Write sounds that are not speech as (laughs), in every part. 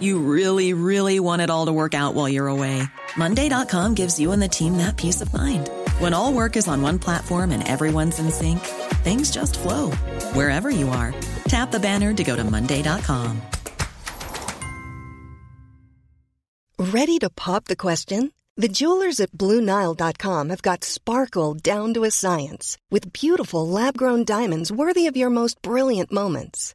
You really, really want it all to work out while you're away. Monday.com gives you and the team that peace of mind. When all work is on one platform and everyone's in sync, things just flow wherever you are. Tap the banner to go to Monday.com. Ready to pop the question? The jewelers at Bluenile.com have got sparkle down to a science with beautiful lab grown diamonds worthy of your most brilliant moments.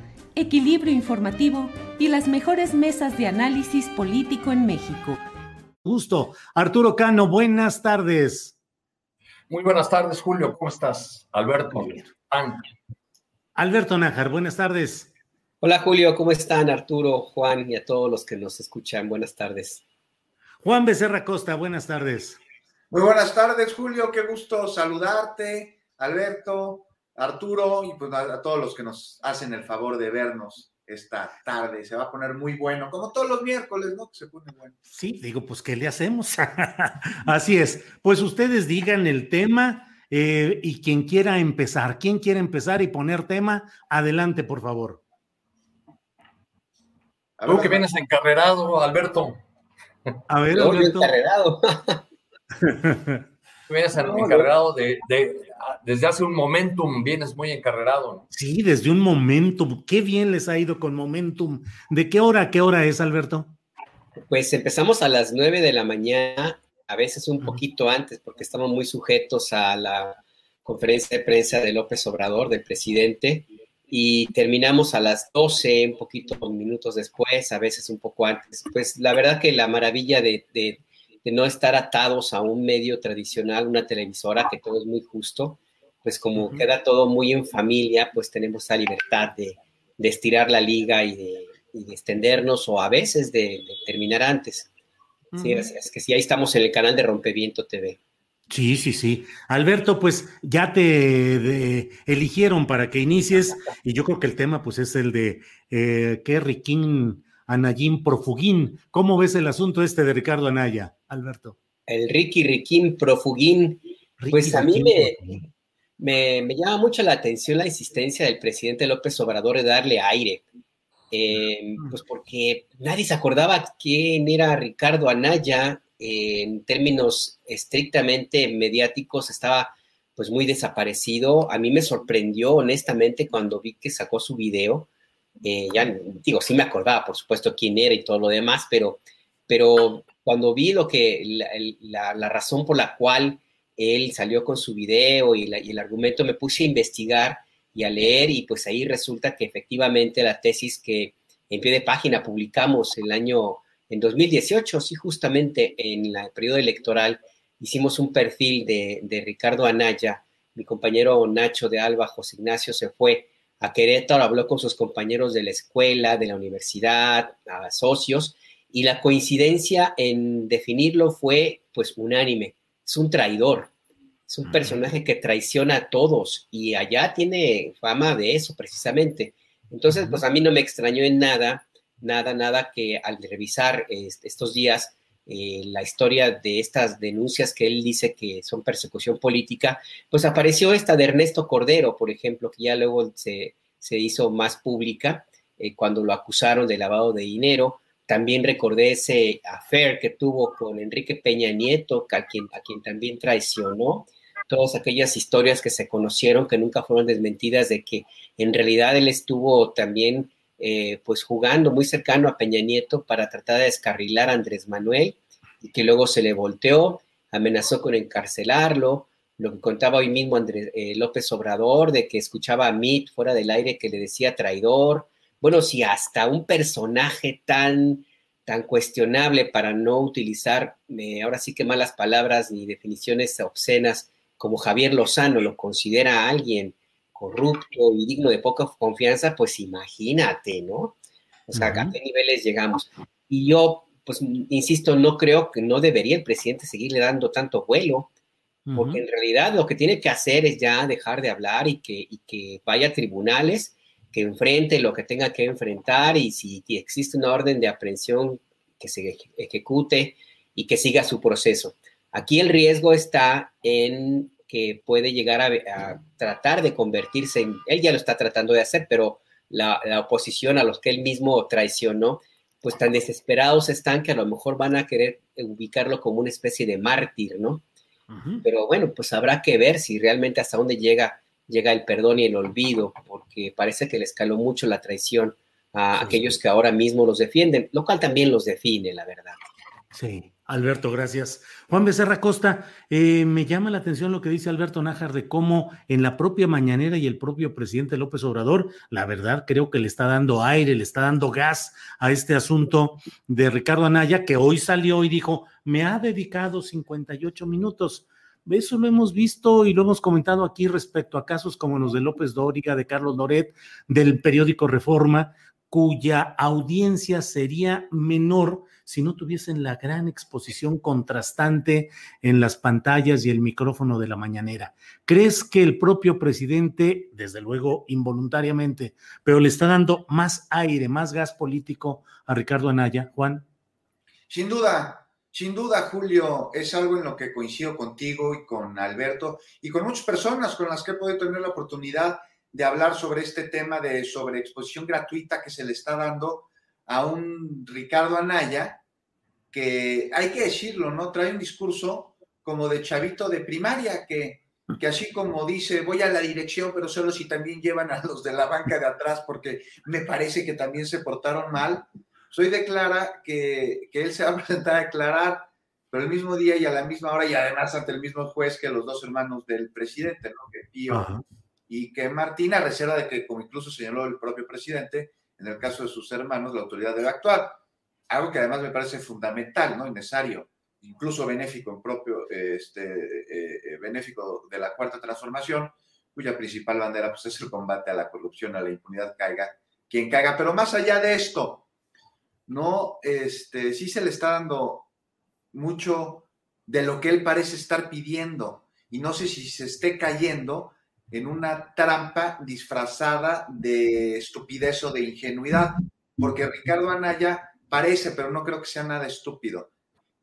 equilibrio informativo y las mejores mesas de análisis político en México. Gusto. Arturo Cano, buenas tardes. Muy buenas tardes, Julio. ¿Cómo estás? Alberto. Alberto Nájar, buenas tardes. Hola, Julio. ¿Cómo están, Arturo, Juan y a todos los que nos escuchan? Buenas tardes. Juan Becerra Costa, buenas tardes. Muy buenas tardes, Julio. Qué gusto saludarte, Alberto, Arturo y pues a, a todos los que nos hacen el favor de vernos esta tarde. Se va a poner muy bueno, como todos los miércoles, ¿no? Que se pone bueno. Sí, digo, pues, ¿qué le hacemos? (laughs) Así es. Pues ustedes digan el tema eh, y quien quiera empezar, quien quiera empezar y poner tema, adelante, por favor. Tú que vienes encarrerado, Alberto. A ver, Alberto. encarregado. (laughs) (laughs) Tú vienes encarrerado de, de- desde hace un momentum, vienes muy encarrerado. ¿no? Sí, desde un momentum. Qué bien les ha ido con momentum. ¿De qué hora a qué hora es, Alberto? Pues empezamos a las 9 de la mañana, a veces un poquito antes, porque estamos muy sujetos a la conferencia de prensa de López Obrador, del presidente, y terminamos a las 12, un poquito minutos después, a veces un poco antes. Pues la verdad que la maravilla de, de- de no estar atados a un medio tradicional, una televisora, que todo es muy justo, pues como queda todo muy en familia, pues tenemos esa libertad de, de estirar la liga y de, y de extendernos o a veces de, de terminar antes. Sí, es, es que sí, ahí estamos en el canal de Rompeviento TV. Sí, sí, sí. Alberto, pues ya te de- eligieron para que inicies y yo creo que el tema pues es el de eh, qué Riquín Anayín Profugín. ¿Cómo ves el asunto este de Ricardo Anaya, Alberto? El Ricky Riquín Profugín, Ricky Pues a mí me- me, me llama mucho la atención la insistencia del presidente López Obrador de darle aire. Eh, pues porque nadie se acordaba quién era Ricardo Anaya eh, en términos estrictamente mediáticos, estaba pues muy desaparecido. A mí me sorprendió honestamente cuando vi que sacó su video. Eh, ya digo, sí me acordaba, por supuesto, quién era y todo lo demás, pero, pero cuando vi lo que la, la- la razón por la cual él salió con su video y, la- y el argumento, me puse a investigar y a leer y pues ahí resulta que efectivamente la tesis que en pie de página publicamos el año en 2018, sí, justamente en el periodo electoral, hicimos un perfil de, de Ricardo Anaya, mi compañero Nacho de Alba, José Ignacio se fue a Querétaro, habló con sus compañeros de la escuela, de la universidad, a socios, y la coincidencia en definirlo fue pues unánime, es un traidor, es un personaje que traiciona a todos y allá tiene fama de eso precisamente. Entonces, pues a mí no me extrañó en nada, nada, nada que al revisar est- estos días eh, la historia de estas denuncias que él dice que son persecución política, pues apareció esta de Ernesto Cordero, por ejemplo, que ya luego se, se hizo más pública eh, cuando lo acusaron de lavado de dinero. También recordé ese affair que tuvo con Enrique Peña Nieto, a quien, a quien también traicionó. Todas aquellas historias que se conocieron, que nunca fueron desmentidas, de que en realidad él estuvo también eh, pues jugando muy cercano a Peña Nieto para tratar de descarrilar a Andrés Manuel que luego se le volteó, amenazó con encarcelarlo, lo que contaba hoy mismo Andrés eh, López Obrador, de que escuchaba a Mitt fuera del aire que le decía traidor. Bueno, si hasta un personaje tan, tan cuestionable para no utilizar, eh, ahora sí que malas palabras ni definiciones obscenas, como Javier Lozano lo considera alguien corrupto y digno de poca confianza, pues imagínate, ¿no? O sea, ¿a qué niveles llegamos? Y yo, pues, insisto, no creo que no debería el presidente seguirle dando tanto vuelo porque en realidad lo que tiene que hacer es ya dejar de hablar y que, que vaya a tribunales, que enfrente lo que tenga que enfrentar y si existe una orden de aprehensión que se ejecute y que siga su proceso. Aquí el riesgo está en que puede llegar a, tratar de convertirse en, él ya lo está tratando de hacer, pero la, la, oposición a los que él mismo traicionó, pues tan desesperados están que a lo mejor van a querer ubicarlo como una especie de mártir, ¿no? Pero bueno, pues habrá que ver si realmente hasta dónde llega, llega el perdón y el olvido, porque parece que le escaló mucho la traición a aquellos que ahora mismo los defienden, lo cual también los define, la verdad. Sí, Alberto, gracias. Juan Becerra Costa, eh, me llama la atención lo que dice Alberto Nájar de cómo en la propia mañanera y el propio presidente López Obrador, la verdad creo que le está dando aire, le está dando gas a este asunto de Ricardo Anaya, que hoy salió y dijo, me ha dedicado 58 minutos. Eso lo hemos visto y lo hemos comentado aquí respecto a casos como los de López Dóriga, de Carlos Loret, del periódico Reforma, cuya audiencia sería menor si no tuviesen la gran exposición contrastante en las pantallas y el micrófono de la mañanera. ¿Crees que el propio presidente, desde luego involuntariamente, pero le está dando más aire, más gas político a Ricardo Anaya, Juan? Sin duda, sin duda, Julio, es algo en lo que coincido contigo y con Alberto y con muchas personas con las que he podido tener la oportunidad de hablar sobre este tema de sobre exposición gratuita que se le está dando a un Ricardo Anaya, que hay que decirlo, ¿no? Trae un discurso como de chavito de primaria, que, que así como dice, voy a la dirección, pero solo si también llevan a los de la banca de atrás, porque me parece que también se portaron mal, soy declara que, que él se va a presentar a declarar, pero el mismo día y a la misma hora, y además ante el mismo juez que los dos hermanos del presidente, ¿no? Que Pío y que Martín, a reserva de que, como incluso señaló el propio presidente, en el caso de sus hermanos, la autoridad debe actuar. Algo que además me parece fundamental, ¿no? Y necesario, incluso benéfico en propio, este, eh, eh, benéfico de la cuarta transformación, cuya principal bandera pues, es el combate a la corrupción, a la impunidad, caiga quien caiga. Pero más allá de esto, no, este, sí se le está dando mucho de lo que él parece estar pidiendo y no sé si se esté cayendo en una trampa disfrazada de estupidez o de ingenuidad, porque Ricardo Anaya parece, pero no creo que sea nada estúpido.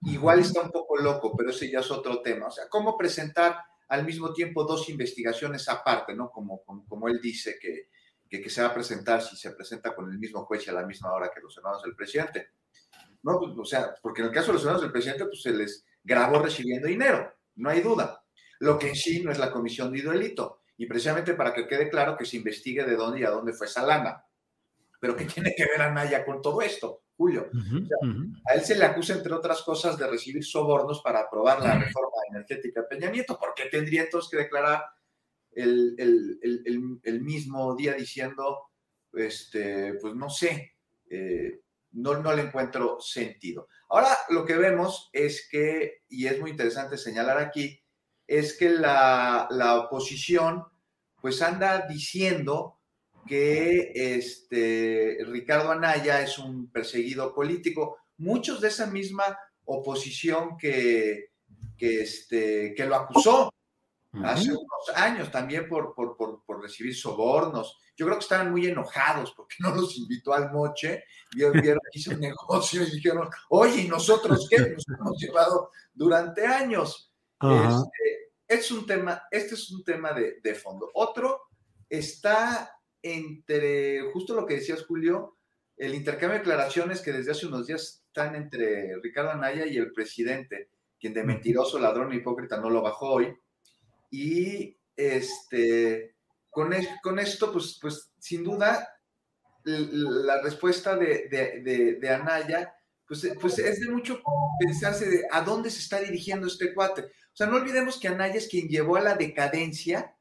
Igual está un poco loco, pero ese ya es otro tema. O sea, ¿cómo presentar al mismo tiempo dos investigaciones aparte, ¿no? Como, como él dice que, que, se va a presentar si se presenta con el mismo juez y a la misma hora que los hermanos del presidente. No, pues, o sea, porque en el caso de los hermanos del presidente, pues se les grabó recibiendo dinero, no hay duda. Lo que en sí no es la comisión de delito. Y precisamente para que quede claro que se investigue de dónde y a dónde fue esa lana. Pero ¿qué tiene que ver Anaya con todo esto, Julio? A él se le acusa, entre otras cosas, de recibir sobornos para aprobar la reforma energética de Peña Nieto. ¿Por qué tendría entonces que declarar el, mismo día diciendo, este, pues no sé, eh, no, no le encuentro sentido. Ahora lo que vemos es que, y es muy interesante señalar aquí, es que la, oposición pues anda diciendo que este, Ricardo Anaya es un perseguido político. Muchos de esa misma oposición que, que, este, que lo acusó hace unos años también por, por, recibir sobornos. Yo creo que estaban muy enojados porque no los invitó al moche, vieron, que hizo un negocio y dijeron, oye, ¿y nosotros qué? Nos hemos llevado durante años. Este, es un tema, este es un tema de, de, fondo. Otro está entre, justo lo que decías, Julio, el intercambio de declaraciones que desde hace unos días están entre Ricardo Anaya y el presidente, quien de mentiroso, ladrón hipócrita no lo bajó hoy y este, con, con esto, pues, pues sin duda, la respuesta de, Anaya, pues, pues es de mucho pensarse de a dónde se está dirigiendo este cuate. O sea, no olvidemos que Anaya es quien llevó a la decadencia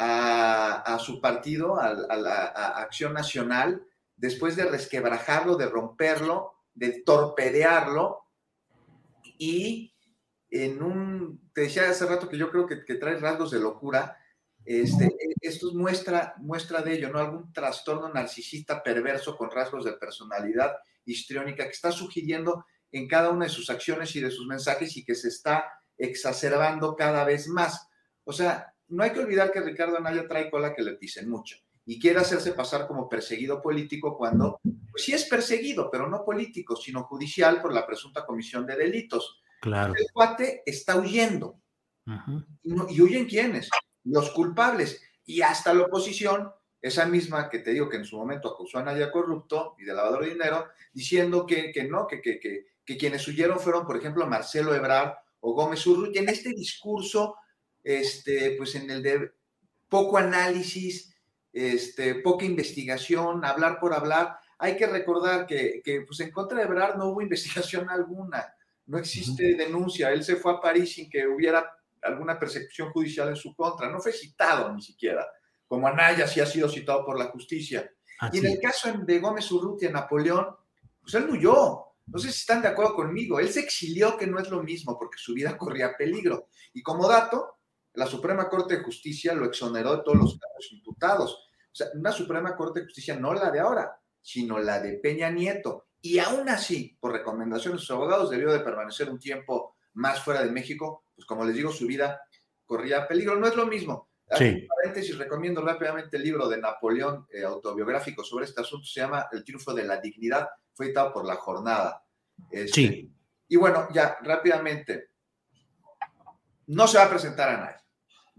a, su partido, a, la Acción Nacional, después de resquebrajarlo, de romperlo, de torpedearlo y en un, te decía hace rato que yo creo que, que trae rasgos de locura, este, esto muestra, muestra de ello, ¿no? Algún trastorno narcisista perverso con rasgos de personalidad histriónica que está sugiriendo en cada una de sus acciones y de sus mensajes y que se está exacerbando cada vez más. O sea, no hay que olvidar que Ricardo Anaya trae cola que le dicen mucho y quiere hacerse pasar como perseguido político cuando pues, sí es perseguido, pero no político, sino judicial por la presunta comisión de delitos. Claro. El cuate está huyendo. ¿Y huyen quiénes? Los culpables. Y hasta la oposición, esa misma que te digo que en su momento acusó a Naya corrupto y de lavador de dinero, diciendo que, que no, que, que, que, que, quienes huyeron fueron, por ejemplo, Marcelo Ebrard o Gómez Urrutia. En este discurso, este, pues en el de poco análisis, este, poca investigación, hablar por hablar, hay que recordar que, que pues en contra de Ebrard no hubo (laughs) investigación alguna no existe denuncia, él se fue a París sin que hubiera alguna persecución judicial en su contra, no fue citado ni siquiera, como Anaya sí ha sido citado por la justicia. y en el caso de Gómez Urrutia, Napoleón, pues él huyó, no sé si están de acuerdo conmigo, él se exilió, que no es lo mismo, porque su vida corría peligro. Y como dato, la Suprema Corte de Justicia lo exoneró de todos los cargos imputados. O sea, una Suprema Corte de Justicia, no la de ahora, sino la de Peña Nieto, y aún así, por recomendación de sus abogados, debió de permanecer un tiempo más fuera de México, pues como les digo, su vida corría peligro. No es lo mismo. Sí. paréntesis, recomiendo rápidamente el libro de Napoleón eh, autobiográfico sobre este asunto, se llama El triunfo de la dignidad, fue editado por La Jornada. Este, sí. Y bueno, ya rápidamente, no se va a presentar a nadie,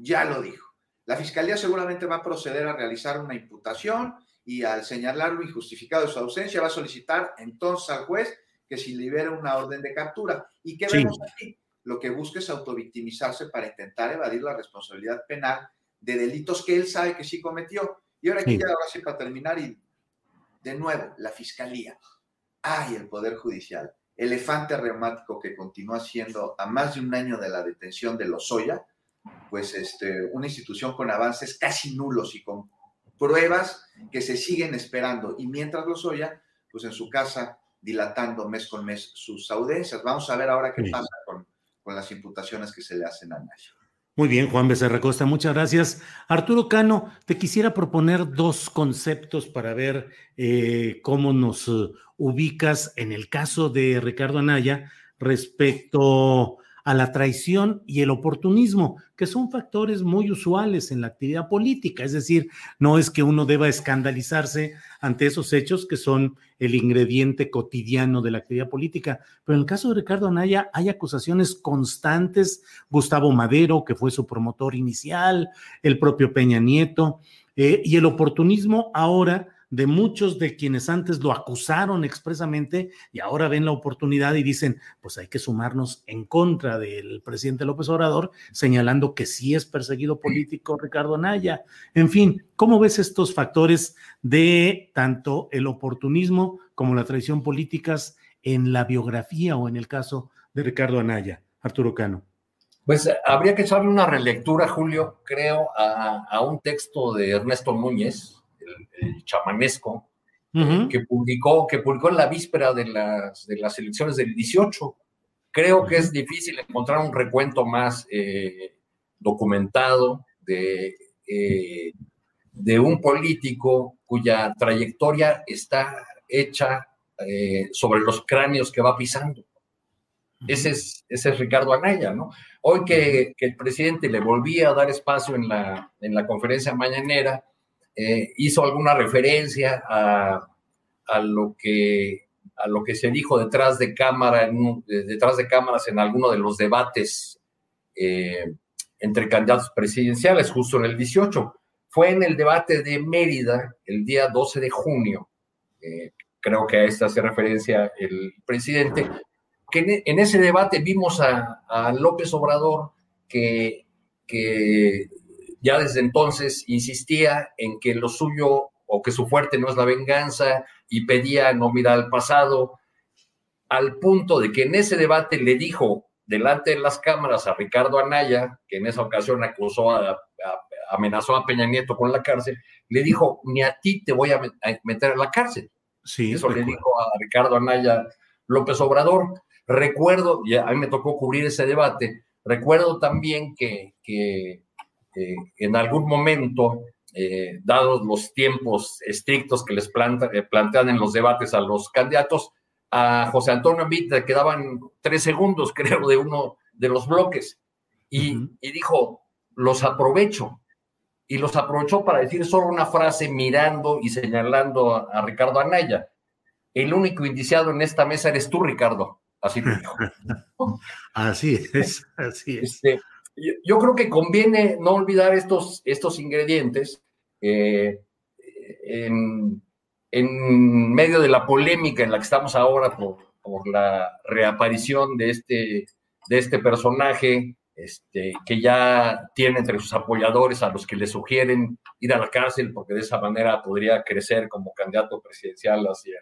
ya lo dijo. La fiscalía seguramente va a proceder a realizar una imputación y al señalar lo injustificado de su ausencia va a solicitar entonces al juez que se libere una orden de captura. ¿Y qué vemos aquí? Lo que busca es autovictimizarse para intentar evadir la responsabilidad penal de delitos que él sabe que sí cometió. Y ahora aquí ya ahora sí para terminar y de nuevo, la fiscalía. Ay, el Poder Judicial. Elefante reumático que continúa siendo a más de un año de la detención de Lozoya, pues este, una institución con avances casi nulos y con pruebas que se siguen esperando. Y mientras los oya, pues en su casa dilatando mes con mes sus audiencias. Vamos a ver ahora qué pasa con, con, las imputaciones que se le hacen a Nayo. Muy bien, Juan Becerra Costa, muchas gracias. Arturo Cano, te quisiera proponer dos conceptos para ver eh, cómo nos uh, ubicas en el caso de Ricardo Anaya respecto a la traición y el oportunismo, que son factores muy usuales en la actividad política. Es decir, no es que uno deba escandalizarse ante esos hechos que son el ingrediente cotidiano de la actividad política. Pero en el caso de Ricardo Anaya hay acusaciones constantes. Gustavo Madero, que fue su promotor inicial, el propio Peña Nieto, eh, y el oportunismo ahora de muchos de quienes antes lo acusaron expresamente y ahora ven la oportunidad y dicen, pues hay que sumarnos en contra del presidente López Obrador, señalando que sí es perseguido político Ricardo Anaya. En fin, ¿cómo ves estos factores de tanto el oportunismo como la traición políticas en la biografía o en el caso de Ricardo Anaya? Arturo Cano. Pues habría que echarle una relectura, Julio, creo, a, a un texto de Ernesto Núñez, el, chamanesco, que, publicó, que publicó en la víspera de las, de las elecciones del 18. Creo que es difícil encontrar un recuento más eh, documentado de, eh, de un político cuya trayectoria está hecha eh, sobre los cráneos que va pisando. Ese es, ese es Ricardo Anaya, ¿no? Hoy que, que, el presidente le volvía a dar espacio en la, en la conferencia mañanera, eh, hizo alguna referencia a, lo que, a lo que se dijo detrás de, cámara, detrás de cámaras en alguno de los debates eh, entre candidatos presidenciales, justo en el 18. Fue en el debate de Mérida el día 12 de junio, eh, creo que a esta hace referencia el presidente, que en, ese debate vimos a, a López Obrador que, que ya desde entonces insistía en que lo suyo o que su fuerte no es la venganza y pedía no mirar al pasado, al punto de que en ese debate le dijo delante de las cámaras a Ricardo Anaya, que en esa ocasión acusó a, amenazó a Peña Nieto con la cárcel, le dijo, ni a ti te voy a, meter en la cárcel. Sí, Eso le dijo a Ricardo Anaya López Obrador. Recuerdo, y a mí me tocó cubrir ese debate, recuerdo también que, que eh, en algún momento, eh, dados los tiempos estrictos que les eh, plantean en los debates a los candidatos, a José Antonio Amit le quedaban tres segundos, (laughs) creo, de uno de los bloques. Y, y, dijo, los aprovecho. Y los aprovechó para decir solo una frase mirando y señalando a, Ricardo Anaya. El único indiciado en esta mesa eres tú, Ricardo. Así lo dijo. (laughs) así es, así es. Este, yo, creo que conviene no olvidar estos, estos ingredientes. Eh, en, en medio de la polémica en la que estamos ahora por, por la reaparición de este, de este personaje, este, que ya tiene entre sus apoyadores a los que le sugieren ir a la cárcel porque de esa manera podría crecer como candidato presidencial hacia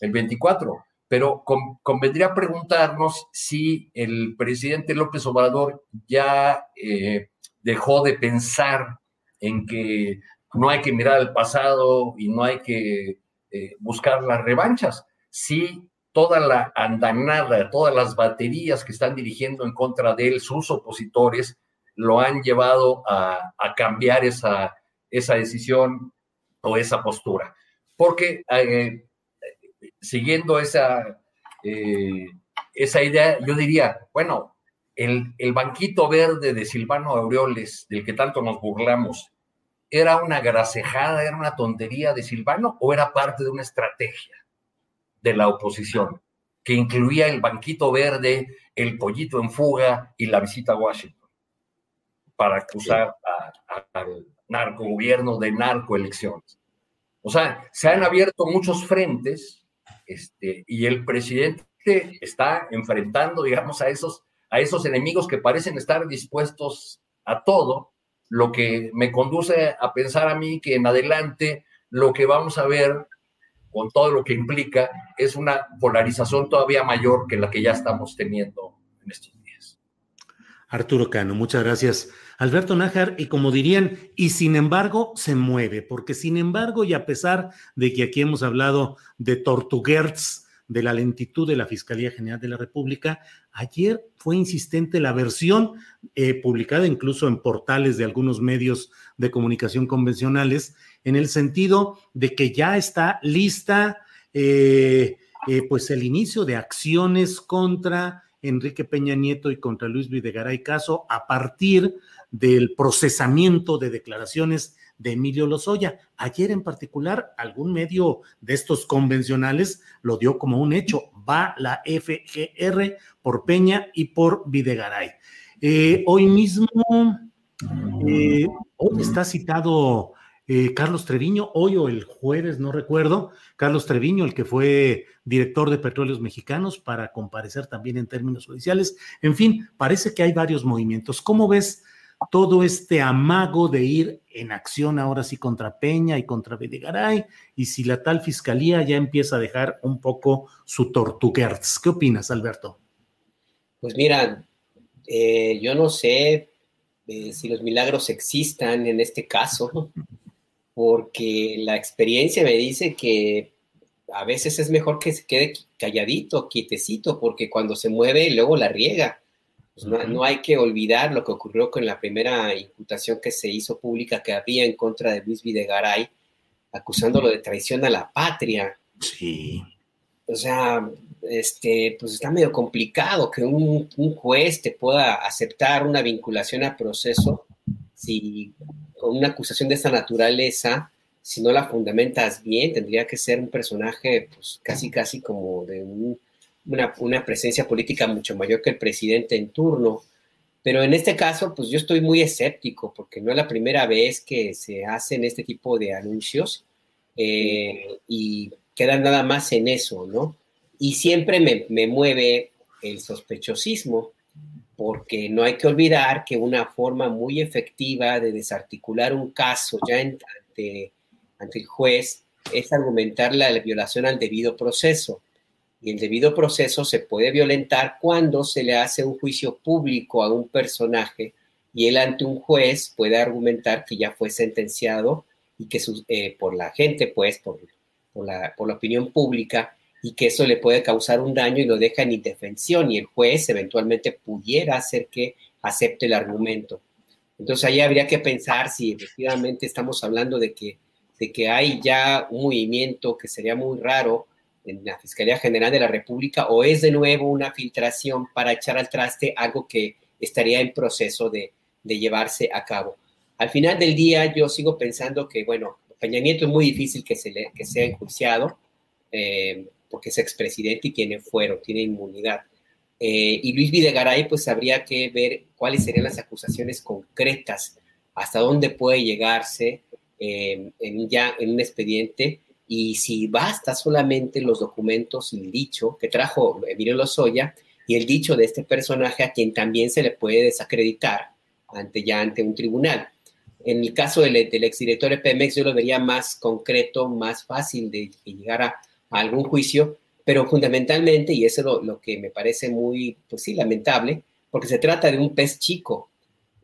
el 24. Pero convendría preguntarnos si el presidente López Obrador ya eh, dejó de pensar en que no hay que mirar al pasado y no hay que eh, buscar las revanchas. Si toda la andanada, todas las baterías que están dirigiendo en contra de él, sus opositores, lo han llevado a, cambiar esa, esa decisión o esa postura. Porque eh, siguiendo esa, eh, esa idea, yo diría, bueno, el, el, banquito verde de Silvano Aureoles, del que tanto nos burlamos, ¿era una grasejada, era una tontería de Silvano o era parte de una estrategia de la oposición que incluía el banquito verde, el pollito en fuga y la visita a Washington para acusar al narcogobierno de narcoelecciones? O sea, se han abierto muchos frentes este, y el presidente está enfrentando, digamos, a esos, a esos enemigos que parecen estar dispuestos a todo lo que me conduce a pensar a mí que en adelante lo que vamos a ver con todo lo que implica es una polarización todavía mayor que la que ya estamos teniendo en estos días. Arturo Cano, muchas gracias. Alberto Nájar, y como dirían, y sin embargo se mueve, porque sin embargo, y a pesar de que aquí hemos hablado de Tortuguerts, de la lentitud de la Fiscalía General de la República. Ayer fue insistente la versión eh, publicada incluso en portales de algunos medios de comunicación convencionales, en el sentido de que ya está lista eh, eh, pues el inicio de acciones contra Enrique Peña Nieto y contra Luis Videgaray Caso a partir del procesamiento de declaraciones de Emilio Lozoya. Ayer en particular, algún medio de estos convencionales lo dio como un hecho. Va la FGR por Peña y por Videgaray. Eh, hoy mismo, eh, hoy está citado eh, Carlos Treviño, hoy o el jueves, no recuerdo, Carlos Treviño, el que fue director de Petróleos Mexicanos, para comparecer también en términos judiciales. En fin, parece que hay varios movimientos. ¿Cómo ves todo este amago de ir en acción ahora sí contra Peña y contra Videgaray, y si la tal fiscalía ya empieza a dejar un poco su tortuguerz. ¿Qué opinas, Alberto? Pues mira, eh, yo no sé eh, si los milagros existan en este caso, porque la experiencia me dice que a veces es mejor que se quede calladito, quietecito, porque cuando se mueve luego la riega. Pues, no, hay que olvidar lo que ocurrió con la primera imputación que se hizo pública que había en contra de Luis Videgaray, acusándolo de traición a la patria. Sí. O sea, este, pues está medio complicado que un, juez te pueda aceptar una vinculación a proceso si con una acusación de esta naturaleza, si no la fundamentas bien, tendría que ser un personaje, pues casi, casi como de un una, presencia política mucho mayor que el presidente en turno. Pero en este caso, pues yo estoy muy escéptico porque no es la primera vez que se hacen este tipo de anuncios eh, y quedan nada más en eso, ¿no? Y siempre me, me, mueve el sospechosismo porque no hay que olvidar que una forma muy efectiva de desarticular un caso ya ante, ante el juez es argumentar la violación al debido proceso. Y el debido proceso se puede violentar cuando se le hace un juicio público a un personaje y él ante un juez puede argumentar que ya fue sentenciado y que eh, por la gente, pues, por, por, la, por la opinión pública, y que eso le puede causar un daño y lo deja en indefensión y el juez eventualmente pudiera hacer que acepte el argumento. Entonces ahí habría que pensar si efectivamente estamos hablando de que, de que hay ya un movimiento que sería muy raro en la Fiscalía General de la República o es de nuevo una filtración para echar al traste algo que estaría en proceso de, de llevarse a cabo. Al final del día yo sigo pensando que, bueno, Peña Nieto es muy difícil que, se le, que sea enjuiciado, eh, porque es expresidente y tiene fuero, tiene inmunidad. Eh, y Luis Videgaray, pues habría que ver cuáles serían las acusaciones concretas, hasta dónde puede llegarse eh, en, ya en un expediente y si basta solamente los documentos y el dicho que trajo Emilio Lozoya y el dicho de este personaje a quien también se le puede desacreditar ante ya ante un tribunal. En el caso del, del exdirector de Pemex, yo lo vería más concreto, más fácil de, llegar a, algún juicio, pero fundamentalmente, y eso es lo, que me parece muy, pues sí, lamentable, porque se trata de un pez chico.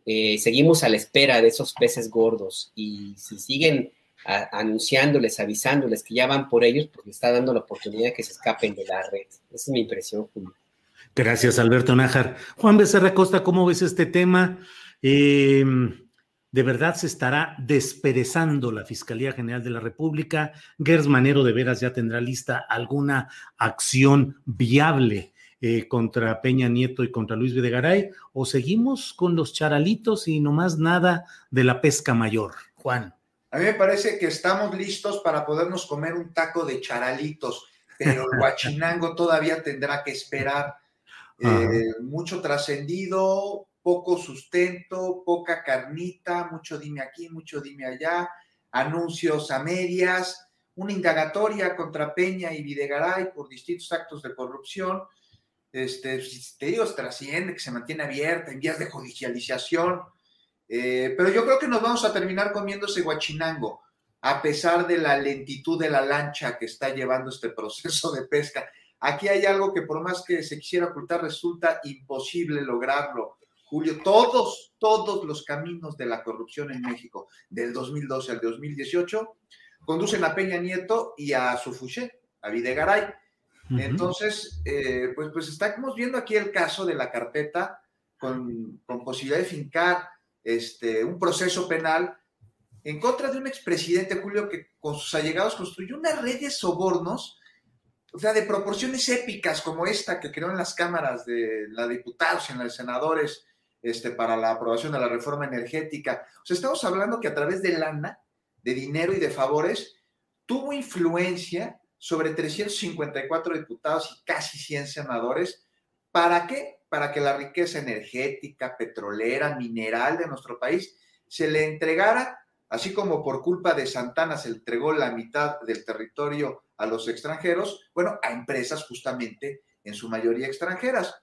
Eh, seguimos a la espera de esos peces gordos y si siguen anunciándoles, avisándoles que ya van por ellos, porque está dando la oportunidad de que se escapen de la red. Esa es mi impresión, Julio. Gracias, Alberto Nájar. Juan Becerra Costa, ¿cómo ves este tema? Eh, ¿De verdad se estará desperezando la Fiscalía General de la República? ¿Gers Manero de veras ya tendrá lista alguna acción viable eh, contra Peña Nieto y contra Luis Videgaray? ¿O seguimos con los charalitos y nomás nada de la pesca mayor? Juan. A mí me parece que estamos listos para podernos comer un taco de charalitos, pero el (laughs) guachinango todavía tendrá que esperar. Eh, mucho trascendido, poco sustento, poca carnita, mucho dime aquí, mucho dime allá, anuncios a medias, una indagatoria contra Peña y Videgaray por distintos actos de corrupción. Este, te digo, trasciende, que se mantiene abierta en vías de judicialización. Eh, pero yo creo que nos vamos a terminar comiendo ese guachinango, a pesar de la lentitud de la lancha que está llevando este proceso de pesca. Aquí hay algo que por más que se quisiera ocultar, resulta imposible lograrlo. Julio, todos, todos los caminos de la corrupción en México, del 2012 al 2018, conducen a Peña Nieto y a su fuché, a Videgaray. Entonces, eh, pues, pues estamos viendo aquí el caso de la carpeta con, con posibilidad de fincar este, un proceso penal en contra de un expresidente, Julio, que con sus allegados construyó una red de sobornos, o sea, de proporciones épicas como esta que creó en las cámaras de la diputados y en las senadores este, para la aprobación de la reforma energética. O sea, estamos hablando que a través de lana, de dinero y de favores, tuvo influencia sobre 354 diputados y casi 100 senadores. ¿Para qué? Para que la riqueza energética, petrolera, mineral de nuestro país se le entregara, así como por culpa de Santana se entregó la mitad del territorio a los extranjeros, bueno, a empresas justamente en su mayoría extranjeras.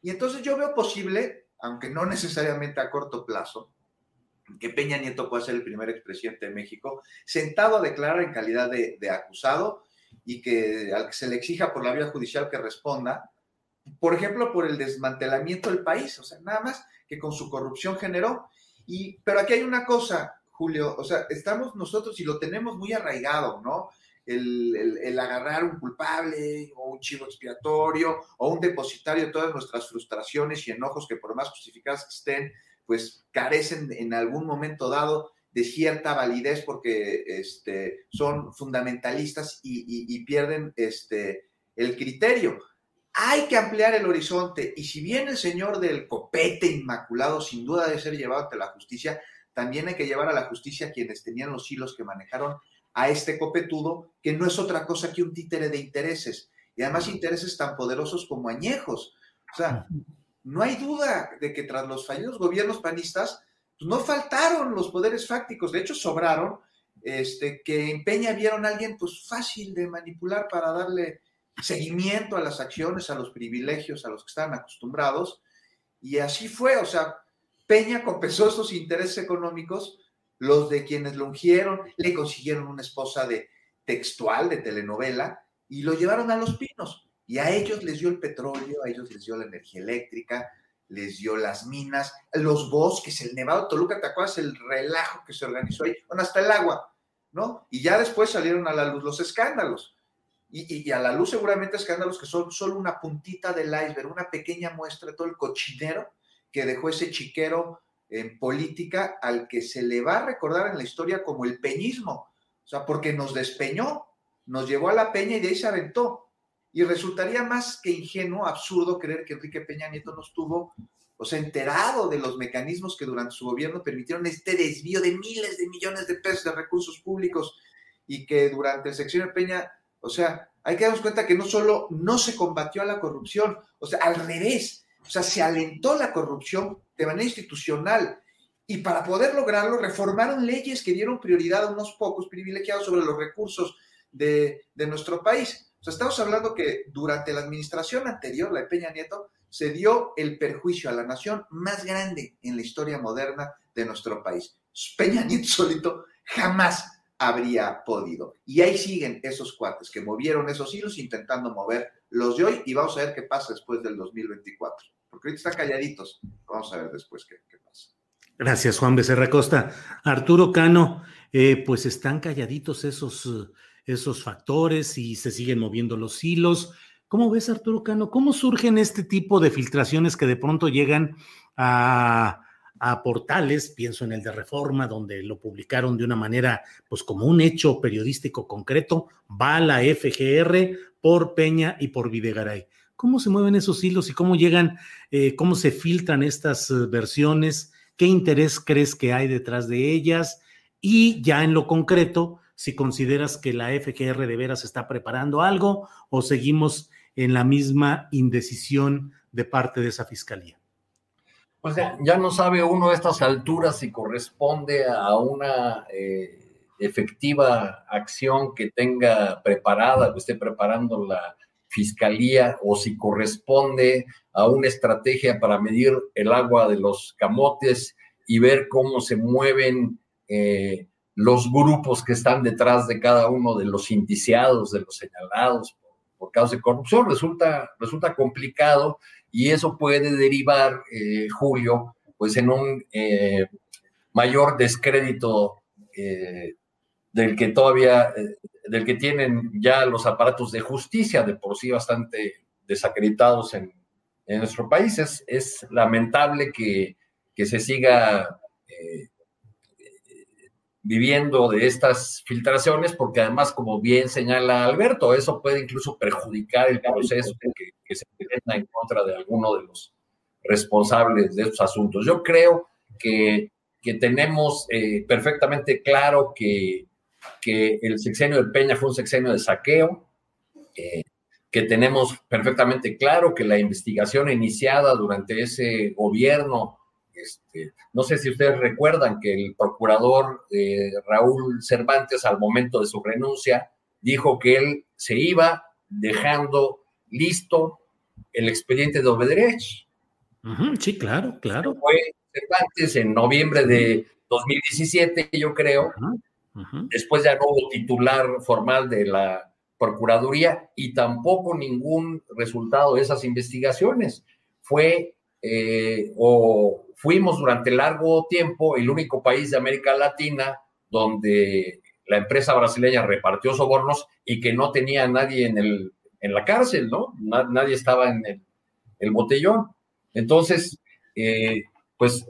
Y entonces yo veo posible, aunque no necesariamente a corto plazo, que Peña Nieto pueda ser el primer expresidente de México, sentado a declarar en calidad de, acusado y que se le exija por la vía judicial que responda, por ejemplo, por el desmantelamiento del país, o sea, nada más que con su corrupción generó. Y, pero aquí hay una cosa, Julio, o sea, estamos nosotros y lo tenemos muy arraigado, ¿no? El, agarrar un culpable o un chivo expiatorio o un depositario de todas nuestras frustraciones y enojos que por más justificadas que estén, pues carecen en algún momento dado de cierta validez porque este, son fundamentalistas y, y, y pierden este, el criterio. Hay que ampliar el horizonte y si bien el señor del copete inmaculado sin duda debe ser llevado ante la justicia, también hay que llevar a la justicia a quienes tenían los hilos que manejaron a este copetudo, que no es otra cosa que un títere de intereses, y además intereses tan poderosos como añejos. O sea, no hay duda de que tras los fallidos gobiernos panistas, pues no faltaron los poderes fácticos, de hecho sobraron, este, que en Peña vieron a alguien pues fácil de manipular para darle seguimiento a las acciones, a los privilegios a los que estaban acostumbrados. Y así fue, o sea, Peña compensó esos intereses económicos, los de quienes lo ungieron, le consiguieron una esposa de textual, de telenovela, y lo llevaron a los pinos. Y a ellos les dio el petróleo, a ellos les dio la energía eléctrica, les dio las minas, los bosques, el Nevado Toluca, ¿te acuerdas el relajo que se organizó ahí? Bueno, hasta el agua, ¿no? Y ya después salieron a la luz los escándalos. Y, a la luz seguramente escándalos que son solo una puntita del iceberg, una pequeña muestra de todo el cochinero que dejó ese chiquero en política al que se le va a recordar en la historia como el peñismo, o sea, porque nos despeñó, nos llevó a la peña y de ahí se aventó. Y resultaría más que ingenuo, absurdo creer que Enrique Peña Nieto no estuvo, o sea, enterado de los mecanismos que durante su gobierno permitieron este desvío de miles de millones de pesos de recursos públicos y que durante el sección de Peña, o sea, hay que darnos cuenta que no solo no se combatió a la corrupción, o sea, al revés, o sea, se alentó la corrupción de manera institucional. Y para poder lograrlo, reformaron leyes que dieron prioridad a unos pocos privilegiados sobre los recursos de, nuestro país. O sea, estamos hablando que durante la administración anterior, la de Peña Nieto, se dio el perjuicio a la nación más grande en la historia moderna de nuestro país. Peña Nieto solito jamás habría podido. Y ahí siguen esos cuates que movieron esos hilos intentando mover los de hoy y vamos a ver qué pasa después del 2024. Porque ahorita están calladitos. Vamos a ver después qué, pasa. Gracias, Juan Becerra Costa. Arturo Cano, eh, pues están calladitos esos, esos factores y se siguen moviendo los hilos. ¿Cómo ves, Arturo Cano? ¿Cómo surgen este tipo de filtraciones que de pronto llegan a, a portales, pienso en el de Reforma, donde lo publicaron de una manera, pues como un hecho periodístico concreto, va la FGR por Peña y por Videgaray. ¿Cómo se mueven esos hilos y cómo llegan, eh, cómo se filtran estas eh, versiones? ¿Qué interés crees que hay detrás de ellas? Y ya en lo concreto, si consideras que la FGR de veras está preparando algo o seguimos en la misma indecisión de parte de esa fiscalía. Pues ya, no sabe uno a estas alturas si corresponde a una eh, efectiva acción que tenga preparada, que esté preparando la fiscalía o si corresponde a una estrategia para medir el agua de los camotes y ver cómo se mueven eh, los grupos que están detrás de cada uno de los indiciados, de los señalados por, causa de corrupción. Resulta, resulta complicado y eso puede derivar, eh, Julio, pues en un eh, mayor descrédito del que todavía del que tienen ya los aparatos de justicia, de por sí bastante desacreditados en, nuestro país. Es, lamentable que, se siga eh, viviendo de estas filtraciones, porque además, como bien señala Alberto, eso puede incluso perjudicar el proceso que, se presenta en contra de alguno de los responsables de estos asuntos. Yo creo que, tenemos eh, perfectamente claro que que el sexenio de Peña fue un sexenio de saqueo, eh, que tenemos perfectamente claro que la investigación iniciada durante ese gobierno, este, no sé si ustedes recuerdan que el procurador eh, Raúl Cervantes al momento de su renuncia dijo que él se iba dejando listo el expediente de Obedrech. sí, claro, claro. Fue Cervantes en noviembre de 2017, yo creo, Después ya no hubo titular formal de la Procuraduría y tampoco ningún resultado de esas investigaciones. Fue eh, o fuimos durante largo tiempo el único país de América Latina donde la empresa brasileña repartió sobornos y que no tenía nadie en, el, en la cárcel, ¿no? nadie estaba en el, botellón. Entonces, eh, pues,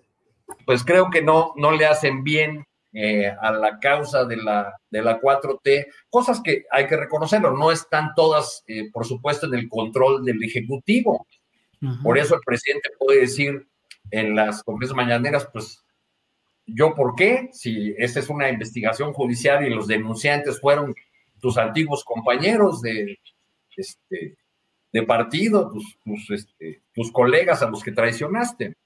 pues creo que no, no le hacen bien eh, a la causa de la, de la 4T, cosas que hay que reconocerlo, no están todas, eh, por supuesto, en el control del Ejecutivo. Por eso el presidente puede decir en las conferencias mañaneras, pues, ¿yo por qué? Si esta es una investigación judicial y los denunciantes fueron tus antiguos compañeros de, este, de partido, tus, tus, este, tus colegas a los que traicionaste.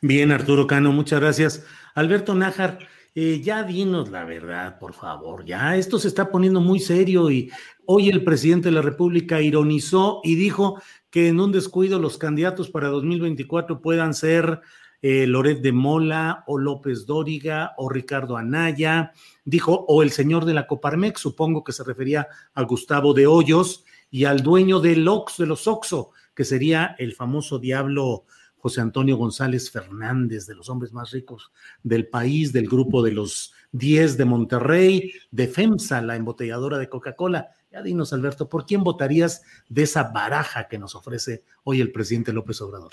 Bien, Arturo Cano, muchas gracias. Alberto Nájar, eh, ya dinos la verdad, por favor, ya esto se está poniendo muy serio y hoy el presidente de la República ironizó y dijo que en un descuido los candidatos para 2024 puedan ser eh, Loret de Mola o López Dóriga o Ricardo Anaya, dijo, o el señor de la Coparmex, supongo que se refería a Gustavo de Hoyos, y al dueño del Ox, de los Oxo, que sería el famoso diablo José Antonio González Fernández, de los hombres más ricos del país, del grupo de los 10 de Monterrey, de FEMSA, la embotelladora de Coca-Cola. Ya dinos, Alberto, ¿por quién votarías de esa baraja que nos ofrece hoy el presidente López Obrador?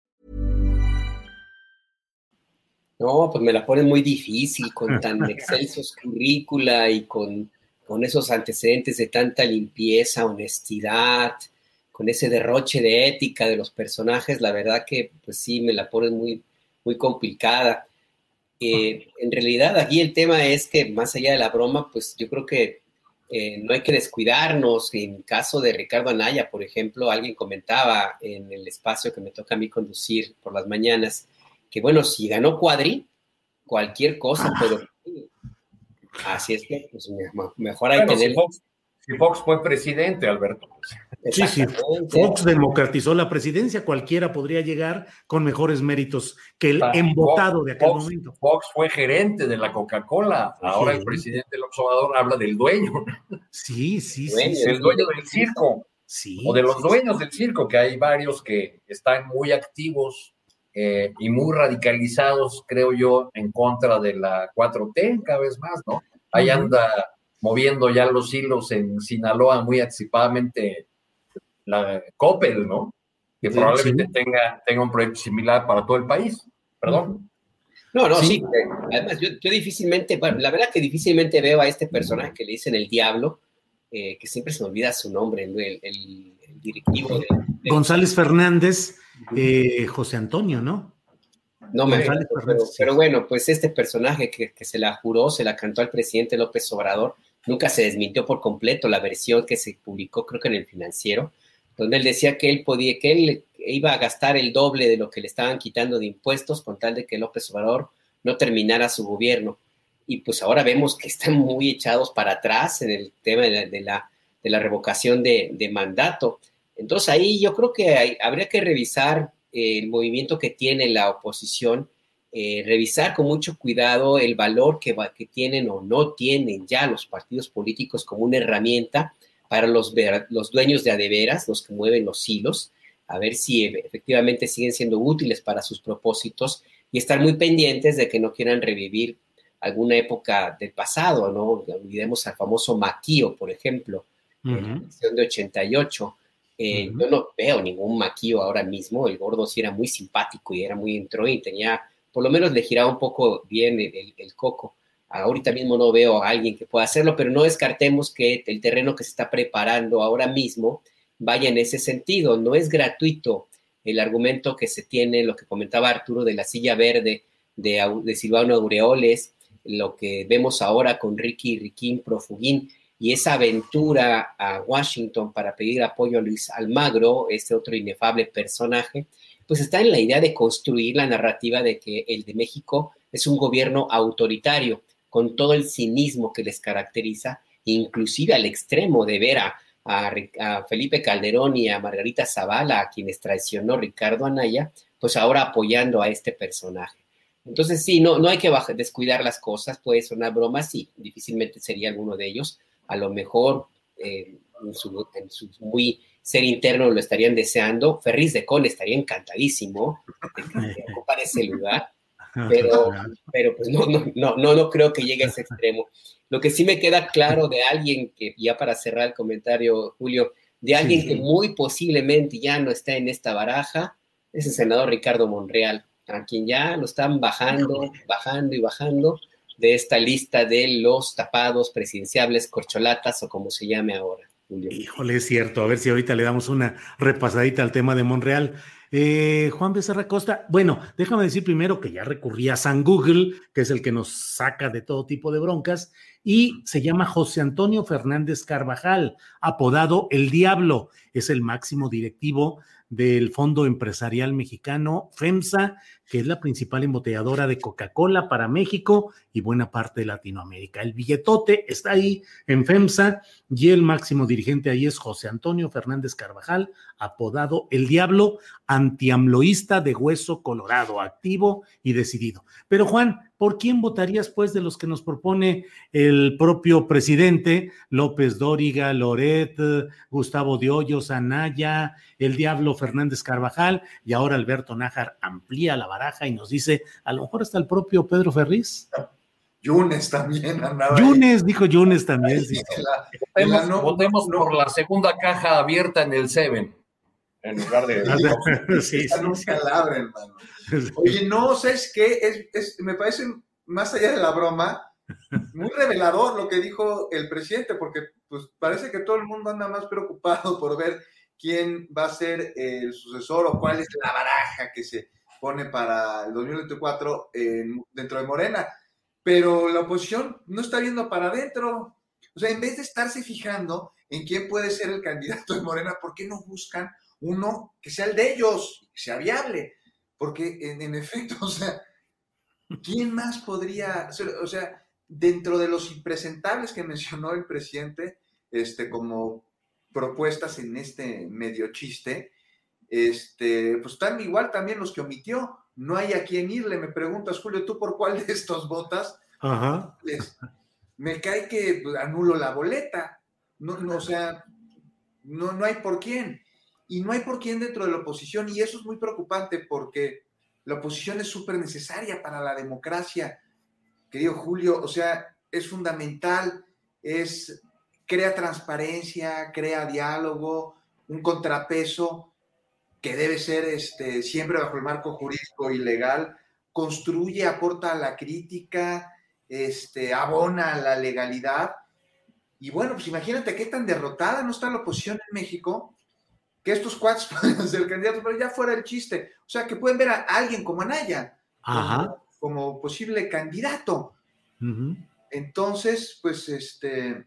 No, pues me la ponen muy difícil (laughs) con tan excelsos currícula y con, con esos antecedentes de tanta limpieza, honestidad, con ese derroche de ética de los personajes, la verdad que pues sí, me la ponen muy, muy complicada. Eh, en realidad aquí el tema es que más allá de la broma, pues yo creo que eh, no hay que descuidarnos. En caso de Ricardo Anaya, por ejemplo, alguien comentaba en el espacio que me toca a mí conducir por las mañanas, que bueno, si ganó Cuadri, cualquier cosa puede Así es que pues, mejor hay que tener... Si Fox, fue presidente, Alberto. Sí, sí, Fox democratizó la presidencia, cualquiera podría llegar con mejores méritos que el embotado de aquel momento. Fox fue gerente de la Coca-Cola, ahora el presidente del observador habla del dueño. Sí, sí, sí. El dueño del circo. Sí, o de los dueños del circo, que hay varios que están muy activos eh, y muy radicalizados, creo yo, en contra de la 4T cada vez más, ¿no? Ahí anda moviendo ya los hilos en Sinaloa muy anticipadamente la Coppel, ¿no? Que probablemente Tenga, tenga un proyecto similar para todo el país. Perdón. No, no, sí. Además, yo, difícilmente, bueno, la verdad que difícilmente veo a este personaje que le dicen el diablo, eh, que siempre se me olvida su nombre, el, directivo de, González Fernández, eh, José Antonio, ¿no? No me pero, pero, bueno, pues este personaje que, se la juró, se la cantó al presidente López Obrador, nunca se desmintió por completo la versión que se publicó, creo que en el financiero, donde él decía que él podía, que él iba a gastar el doble de lo que le estaban quitando de impuestos con tal de que López Obrador no terminara su gobierno. Y pues ahora vemos que están muy echados para atrás en el tema de la, de la, revocación de, de mandato. Entonces ahí yo creo que habría que revisar eh, el movimiento que tiene la oposición, eh, revisar con mucho cuidado el valor que, que tienen o no tienen ya los partidos políticos como una herramienta para los, los dueños de adeveras, los que mueven los hilos, a ver si efectivamente siguen siendo útiles para sus propósitos y estar muy pendientes de que no quieran revivir alguna época del pasado, ¿no? Olvidemos al famoso Maquío, por ejemplo, en la elección de 88, eh, yo no veo ningún maquillo ahora mismo. El gordo sí era muy simpático y era muy intro y tenía, por lo menos le giraba un poco bien el, coco. Ahorita mismo no veo a alguien que pueda hacerlo, pero no descartemos que el terreno que se está preparando ahora mismo vaya en ese sentido. No es gratuito el argumento que se tiene, lo que comentaba Arturo de la silla verde de, de Silvano Aureoles, lo que vemos ahora con Ricky Riquín Profugín y esa aventura a Washington para pedir apoyo a Luis Almagro, este otro inefable personaje, pues está en la idea de construir la narrativa de que el de México es un gobierno autoritario, con todo el cinismo que les caracteriza, inclusive al extremo de ver a, Felipe Calderón y a Margarita Zavala, a quienes traicionó Ricardo Anaya, pues ahora apoyando a este personaje. Entonces, sí, no, no hay que descuidar las cosas, puede sonar broma, sí, difícilmente sería alguno de ellos, a lo mejor eh, en, su, muy ser interno lo estarían deseando. Ferris de Con estaría encantadísimo de, ocupar ese lugar. pero, pero pues no, no, no, no, no creo que llegue a ese extremo. Lo que sí me queda claro de alguien que, ya para cerrar el comentario, Julio, de alguien que muy posiblemente ya no está en esta baraja, es el senador Ricardo Monreal, a quien ya lo están bajando, bajando y bajando de esta lista de los tapados presidenciables, corcholatas o como se llame ahora. Híjole, es cierto. A ver si ahorita le damos una repasadita al tema de Monreal. Eh, Juan Becerra Costa, bueno, déjame decir primero que ya recurrí a San Google, que es el que nos saca de todo tipo de broncas, y se llama José Antonio Fernández Carvajal, apodado El Diablo. Es el máximo directivo del Fondo Empresarial Mexicano, FEMSA, que es la principal embotelladora de Coca-Cola para México y buena parte de Latinoamérica. El billetote está ahí en FEMSA y el máximo dirigente ahí es José Antonio Fernández Carvajal, apodado El Diablo, antiamloísta de hueso colorado, activo y decidido. Pero Juan, ¿por quién votarías pues de los que nos propone el propio presidente López Dóriga, Loret, Gustavo Hoyos, Anaya, el Diablo Fernández Carvajal y ahora Alberto Nájar amplía la baraja y nos dice, a lo mejor está el propio Pedro Ferriz? Yunes también andaba. Yunes, dijo Yunes también. Sí. votemos, por la segunda caja abierta en el Seven en lugar de. (laughs) sí, sí, hermano. Oye, no, ¿sabes qué? Es, me parece, más allá de la broma, muy revelador lo que dijo el presidente, porque pues parece que todo el mundo anda más preocupado por ver quién va a ser el sucesor o cuál es la baraja que se pone para el 2024 dentro de Morena. Pero la oposición no está viendo para adentro. O sea, en vez de estarse fijando en quién puede ser el candidato de Morena, ¿por qué no buscan uno que sea el de ellos, que sea viable, porque en, efecto, (laughs) o sea, ¿quién más podría, o sea, dentro de los impresentables que mencionó el presidente, este, como propuestas en este medio chiste, este, pues están igual también los que omitió. No hay a quién irle. Me preguntas, Julio, ¿tú por cuál de estos votas? Ajá. me cae que anulo la boleta. No, no, o sea, no, no hay por quién y no hay por quién dentro de la oposición y eso es muy preocupante porque la oposición es súper necesaria para la democracia, querido Julio, o sea, es fundamental, es, crea transparencia, crea diálogo, un contrapeso que debe ser este, siempre bajo el marco jurídico y legal, construye, aporta a la crítica, este, abona a la legalidad. Y bueno, pues imagínate qué tan derrotada no está la oposición en México, que estos cuates (laughs) pueden ser candidatos, pero ya fuera el chiste. O sea, que pueden ver a alguien como Anaya Como, posible candidato. Entonces, pues, este,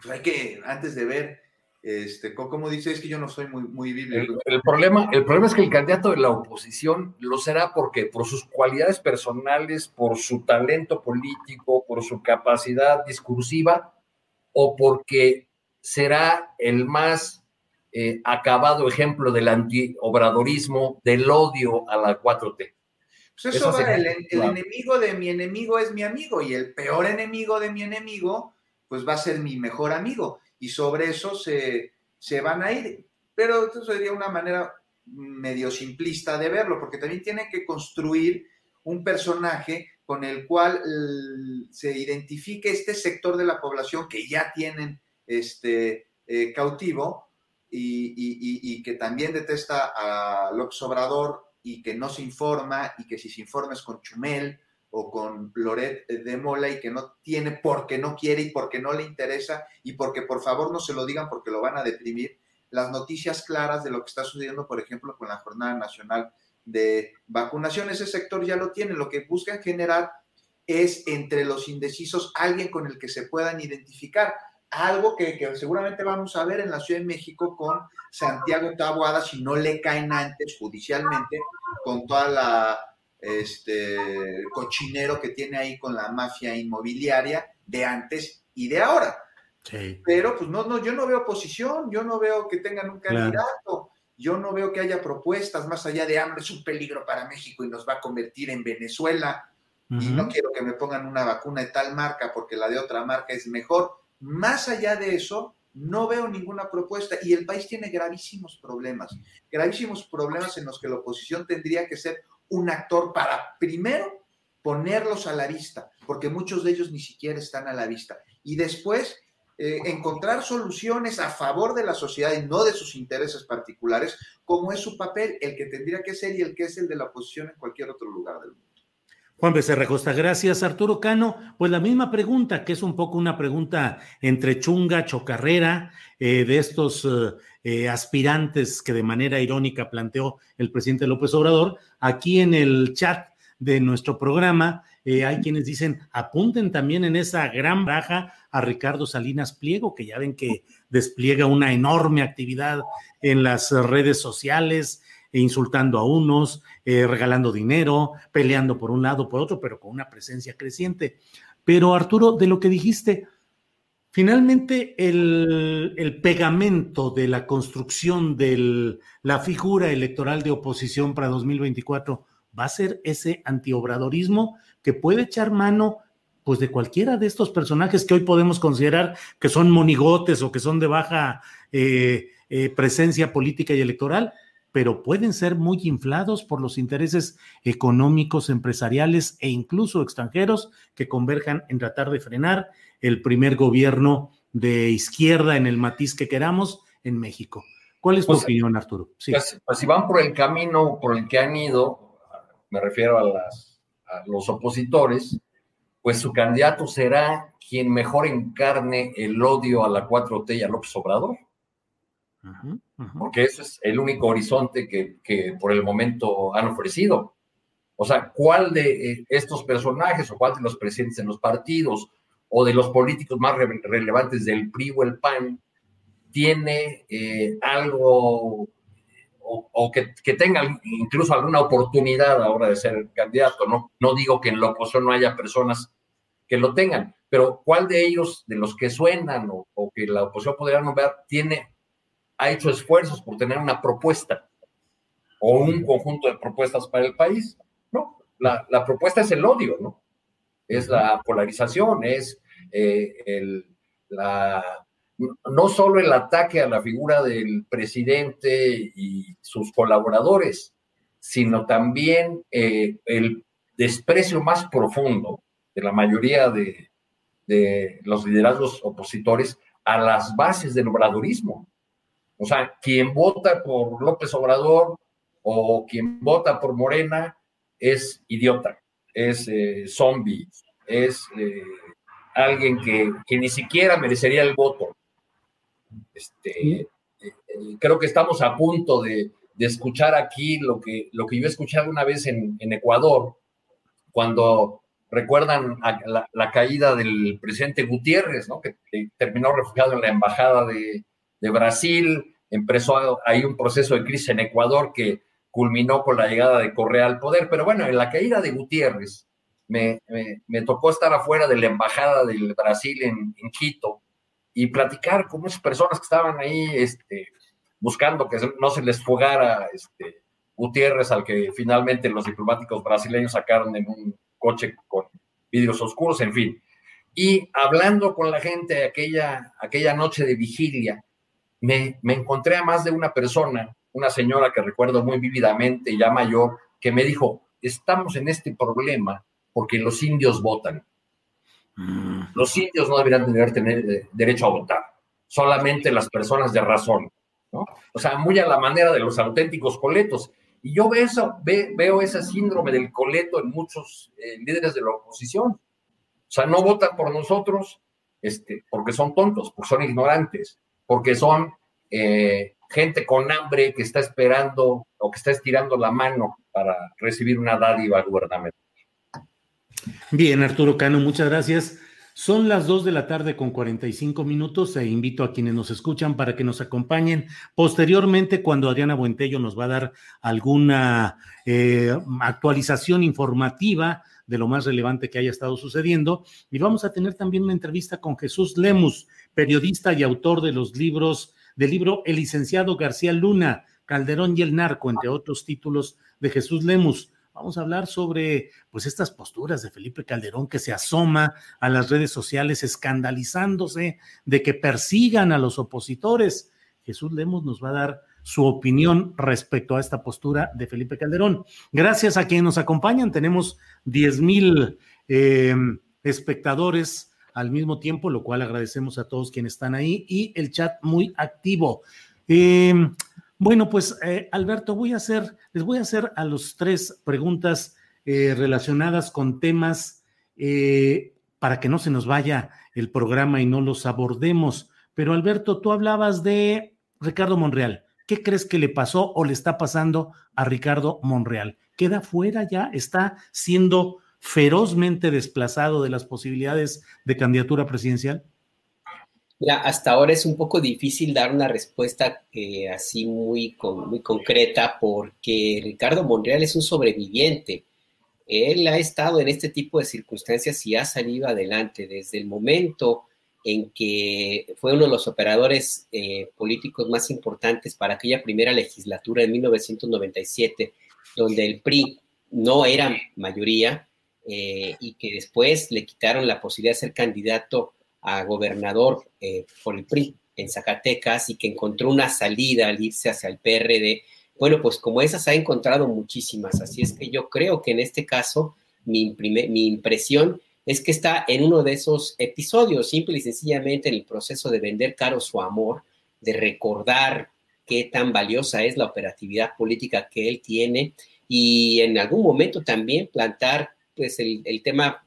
pues hay que, antes de ver, este, como dice, es que yo no soy muy, muy bíblico. El, problema, el problema es que el candidato de la oposición lo será porque por sus cualidades personales, por su talento político, por su capacidad discursiva, o porque será el más eh, acabado ejemplo del antiobradorismo, del odio a la 4T. Pues eso, va, el, enemigo de mi enemigo es mi amigo y el peor enemigo de mi enemigo pues va a ser mi mejor amigo y sobre eso se, se van a ir. Pero eso sería una manera medio simplista de verlo, porque también tiene que construir un personaje con el cual se identifique este sector de la población que ya tienen este, eh, cautivo y, que también detesta a López Obrador y que no se informa y que si se informa es con Chumel o con Loret de Mola y que no tiene porque no quiere y porque no le interesa y porque por favor no se lo digan porque lo van a deprimir, las noticias claras de lo que está sucediendo, por ejemplo, con la Jornada Nacional de Vacunación. Ese sector ya lo tiene. Lo que buscan generar es entre los indecisos alguien con el que se puedan identificar algo que, seguramente vamos a ver en la Ciudad de México con Santiago Taboada si no le caen antes judicialmente con toda la este cochinero que tiene ahí con la mafia inmobiliaria de antes y de ahora. Pero pues no, no, yo no veo oposición, yo no veo que tengan un candidato, yo no veo que haya propuestas más allá de hambre, es un peligro para México y nos va a convertir en Venezuela. Y no quiero que me pongan una vacuna de tal marca porque la de otra marca es mejor más allá de eso, no veo ninguna propuesta y el país tiene gravísimos problemas, gravísimos problemas en los que la oposición tendría que ser un actor para primero ponerlos a la vista, porque muchos de ellos ni siquiera están a la vista, y después eh, encontrar soluciones a favor de la sociedad y no de sus intereses particulares, como es su papel, el que tendría que ser y el que es el de la oposición en cualquier otro lugar del mundo. Juan Becerra Costa, gracias. Arturo Cano, pues la misma pregunta, que es un poco una pregunta entre chunga, chocarrera, eh, de estos eh, aspirantes que de manera irónica planteó el presidente López Obrador. Aquí en el chat de nuestro programa eh, hay quienes dicen, apunten también en esa gran baja a Ricardo Salinas Pliego, que ya ven que despliega una enorme actividad en las redes sociales, insultando a unos, eh, regalando dinero, peleando por un lado, por otro, pero con una presencia creciente. Pero Arturo, de lo que dijiste, finalmente el, pegamento de la construcción de la figura electoral de oposición para 2024 va a ser ese antiobradorismo que puede echar mano pues de cualquiera de estos personajes que hoy podemos considerar que son monigotes o que son de baja eh, eh, presencia política y electoral, pero pueden ser muy inflados por los intereses económicos, empresariales e incluso extranjeros que converjan en tratar de frenar el primer gobierno de izquierda en el matiz que queramos en México. ¿Cuál es tu pues, opinión, Arturo? Sí. Pues, pues, si van por el camino por el que han ido, me refiero a, las, a los opositores, pues su candidato será quien mejor encarne el odio a la 4T y a López Obrador porque ese es el único horizonte que, por el momento han ofrecido. O sea, ¿cuál de eh, estos personajes o cuál de los presidentes de los partidos o de los políticos más relevantes del PRI o el PAN tiene eh, algo o, que, que, tenga incluso alguna oportunidad ahora de ser candidato? No, no digo que en la oposición no haya personas que lo tengan, pero ¿cuál de ellos, de los que suenan o, o que la oposición podría nombrar, tiene ha hecho esfuerzos por tener una propuesta o un conjunto de propuestas para el país. No, la, propuesta es el odio, ¿no? Es la polarización, es eh, el, la, no solo el ataque a la figura del presidente y sus colaboradores, sino también eh, el desprecio más profundo de la mayoría de, de los liderazgos opositores a las bases del obradorismo. O sea, quien vota por López Obrador o quien vota por Morena es idiota, es eh, zombie, es eh, alguien que, ni siquiera merecería el voto. Este, eh, creo que estamos a punto de, escuchar aquí lo que, lo que yo he escuchado una vez en, Ecuador, cuando recuerdan la, caída del presidente Gutiérrez, ¿no? que, terminó refugiado en la embajada de, de Brasil, empezó ahí un proceso de crisis en Ecuador que culminó con la llegada de Correa al poder, pero bueno, en la caída de Gutiérrez me, me, tocó estar afuera de la embajada del Brasil en, Quito y platicar con muchas personas que estaban ahí este, buscando que no se les fugara este, Gutiérrez, al que finalmente los diplomáticos brasileños sacaron en un coche con vidrios oscuros, en fin. Y hablando con la gente aquella, aquella noche de vigilia, me, encontré a más de una persona, una señora que recuerdo muy vívidamente, ya mayor, que me dijo, estamos en este problema porque los indios votan. Mm. Los indios no deberían tener, eh, derecho a votar, solamente las personas de razón. O sea, muy a la manera de los auténticos coletos. Y yo veo, eso, veo ese síndrome del coleto en muchos eh, líderes de la oposición. O sea, no votan por nosotros este, porque son tontos, porque son ignorantes porque son eh, gente con hambre que está esperando o que está estirando la mano para recibir una dádiva gubernamental. Bien, Arturo Cano, muchas gracias. Son las 2 de la tarde con 45 minutos e invito a quienes nos escuchan para que nos acompañen posteriormente cuando Adriana Buentello nos va a dar alguna eh, actualización informativa de lo más relevante que haya estado sucediendo. Y vamos a tener también una entrevista con Jesús Lemus, periodista y autor de los libros, del libro El licenciado García Luna, Calderón y el Narco, entre otros títulos de Jesús Lemus. Vamos a hablar sobre pues estas posturas de Felipe Calderón que se asoma a las redes sociales escandalizándose de que persigan a los opositores. Jesús Lemus nos va a dar su opinión respecto a esta postura de Felipe Calderón. Gracias a quienes nos acompañan. Tenemos 10 mil eh, espectadores al mismo tiempo, lo cual agradecemos a todos quienes están ahí y el chat muy activo. Eh, bueno, pues eh, Alberto, voy a les voy a hacer a los tres preguntas relacionadas con temas para que no se nos vaya el programa y no los abordemos. Pero Alberto, tú hablabas de Ricardo Monreal. ¿Qué crees que le pasó o le está pasando a Ricardo Monreal? ¿Queda fuera ya? ¿Está siendo ferozmente desplazado de las posibilidades de candidatura presidencial? Mira, hasta ahora es un poco difícil dar una respuesta eh, así muy, muy concreta porque Ricardo Monreal es un sobreviviente. Él ha estado en este tipo de circunstancias y ha salido adelante desde el momento en que fue uno de los operadores eh, políticos más importantes para aquella primera legislatura de 1997, donde el PRI no era mayoría eh, y que después le quitaron la posibilidad de ser candidato a gobernador eh, por el PRI en Zacatecas y que encontró una salida al irse hacia el PRD. Bueno, pues como esas ha encontrado muchísimas, así es que yo creo que en este caso mi, mi impresión es que está en uno de esos episodios, simple y sencillamente en el proceso de vender caro su amor, de recordar qué tan valiosa es la operatividad política que él tiene y en algún momento también plantar pues el, tema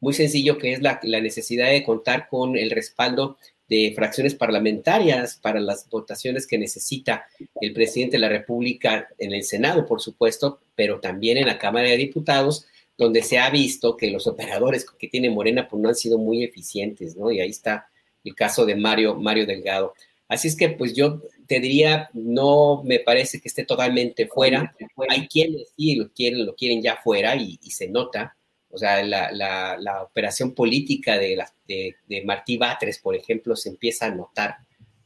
muy sencillo que es la, la, necesidad de contar con el respaldo de fracciones parlamentarias para las votaciones que necesita el presidente de la República en el Senado, por supuesto, pero también en la Cámara de Diputados donde se ha visto que los operadores que tiene Morena pues no han sido muy eficientes, ¿no? Y ahí está el caso de Mario, Mario Delgado. Así es que pues yo te diría, no me parece que esté totalmente fuera. Hay quienes sí lo quieren, lo quieren ya fuera y, se nota. O sea, la, operación política de, de, Martí Batres, por ejemplo, se empieza a notar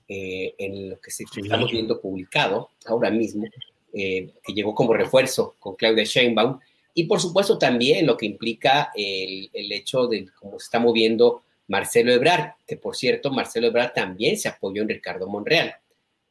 eh, en lo que se, estamos viendo publicado ahora mismo, eh, que llegó como refuerzo con Claudia Sheinbaum y por supuesto también lo que implica el, hecho de cómo se está moviendo Marcelo Ebrard, que por cierto, Marcelo Ebrard también se apoyó en Ricardo Monreal.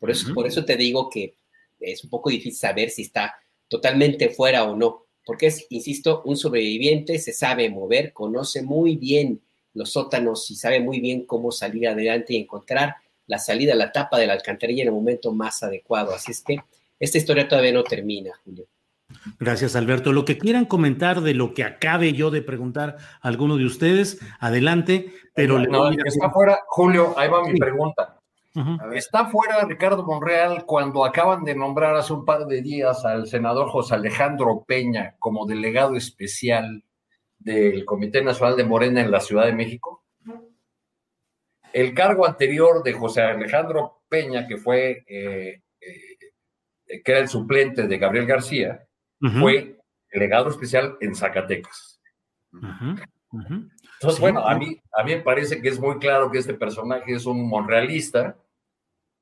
Por eso, por eso te digo que es un poco difícil saber si está totalmente fuera o no, porque es, insisto, un sobreviviente, se sabe mover, conoce muy bien los sótanos y sabe muy bien cómo salir adelante y encontrar la salida, la tapa de la alcantarilla en el momento más adecuado. Así es que esta historia todavía no termina, Julio. Gracias, Alberto. Lo que quieran comentar de lo que acabe yo de preguntar a alguno de ustedes, adelante, pero... No, está fuera, Julio, ahí va mi pregunta. Está fuera Ricardo Monreal cuando acaban de nombrar hace un par de días al senador José Alejandro Peña como delegado especial del Comité Nacional de Morena en la Ciudad de México. El cargo anterior de José Alejandro Peña, que fue, eh, eh, que era el suplente de Gabriel García, fue delegado especial en Zacatecas. Entonces, bueno, a mí, a mí me parece que es muy claro que este personaje es un monrealista.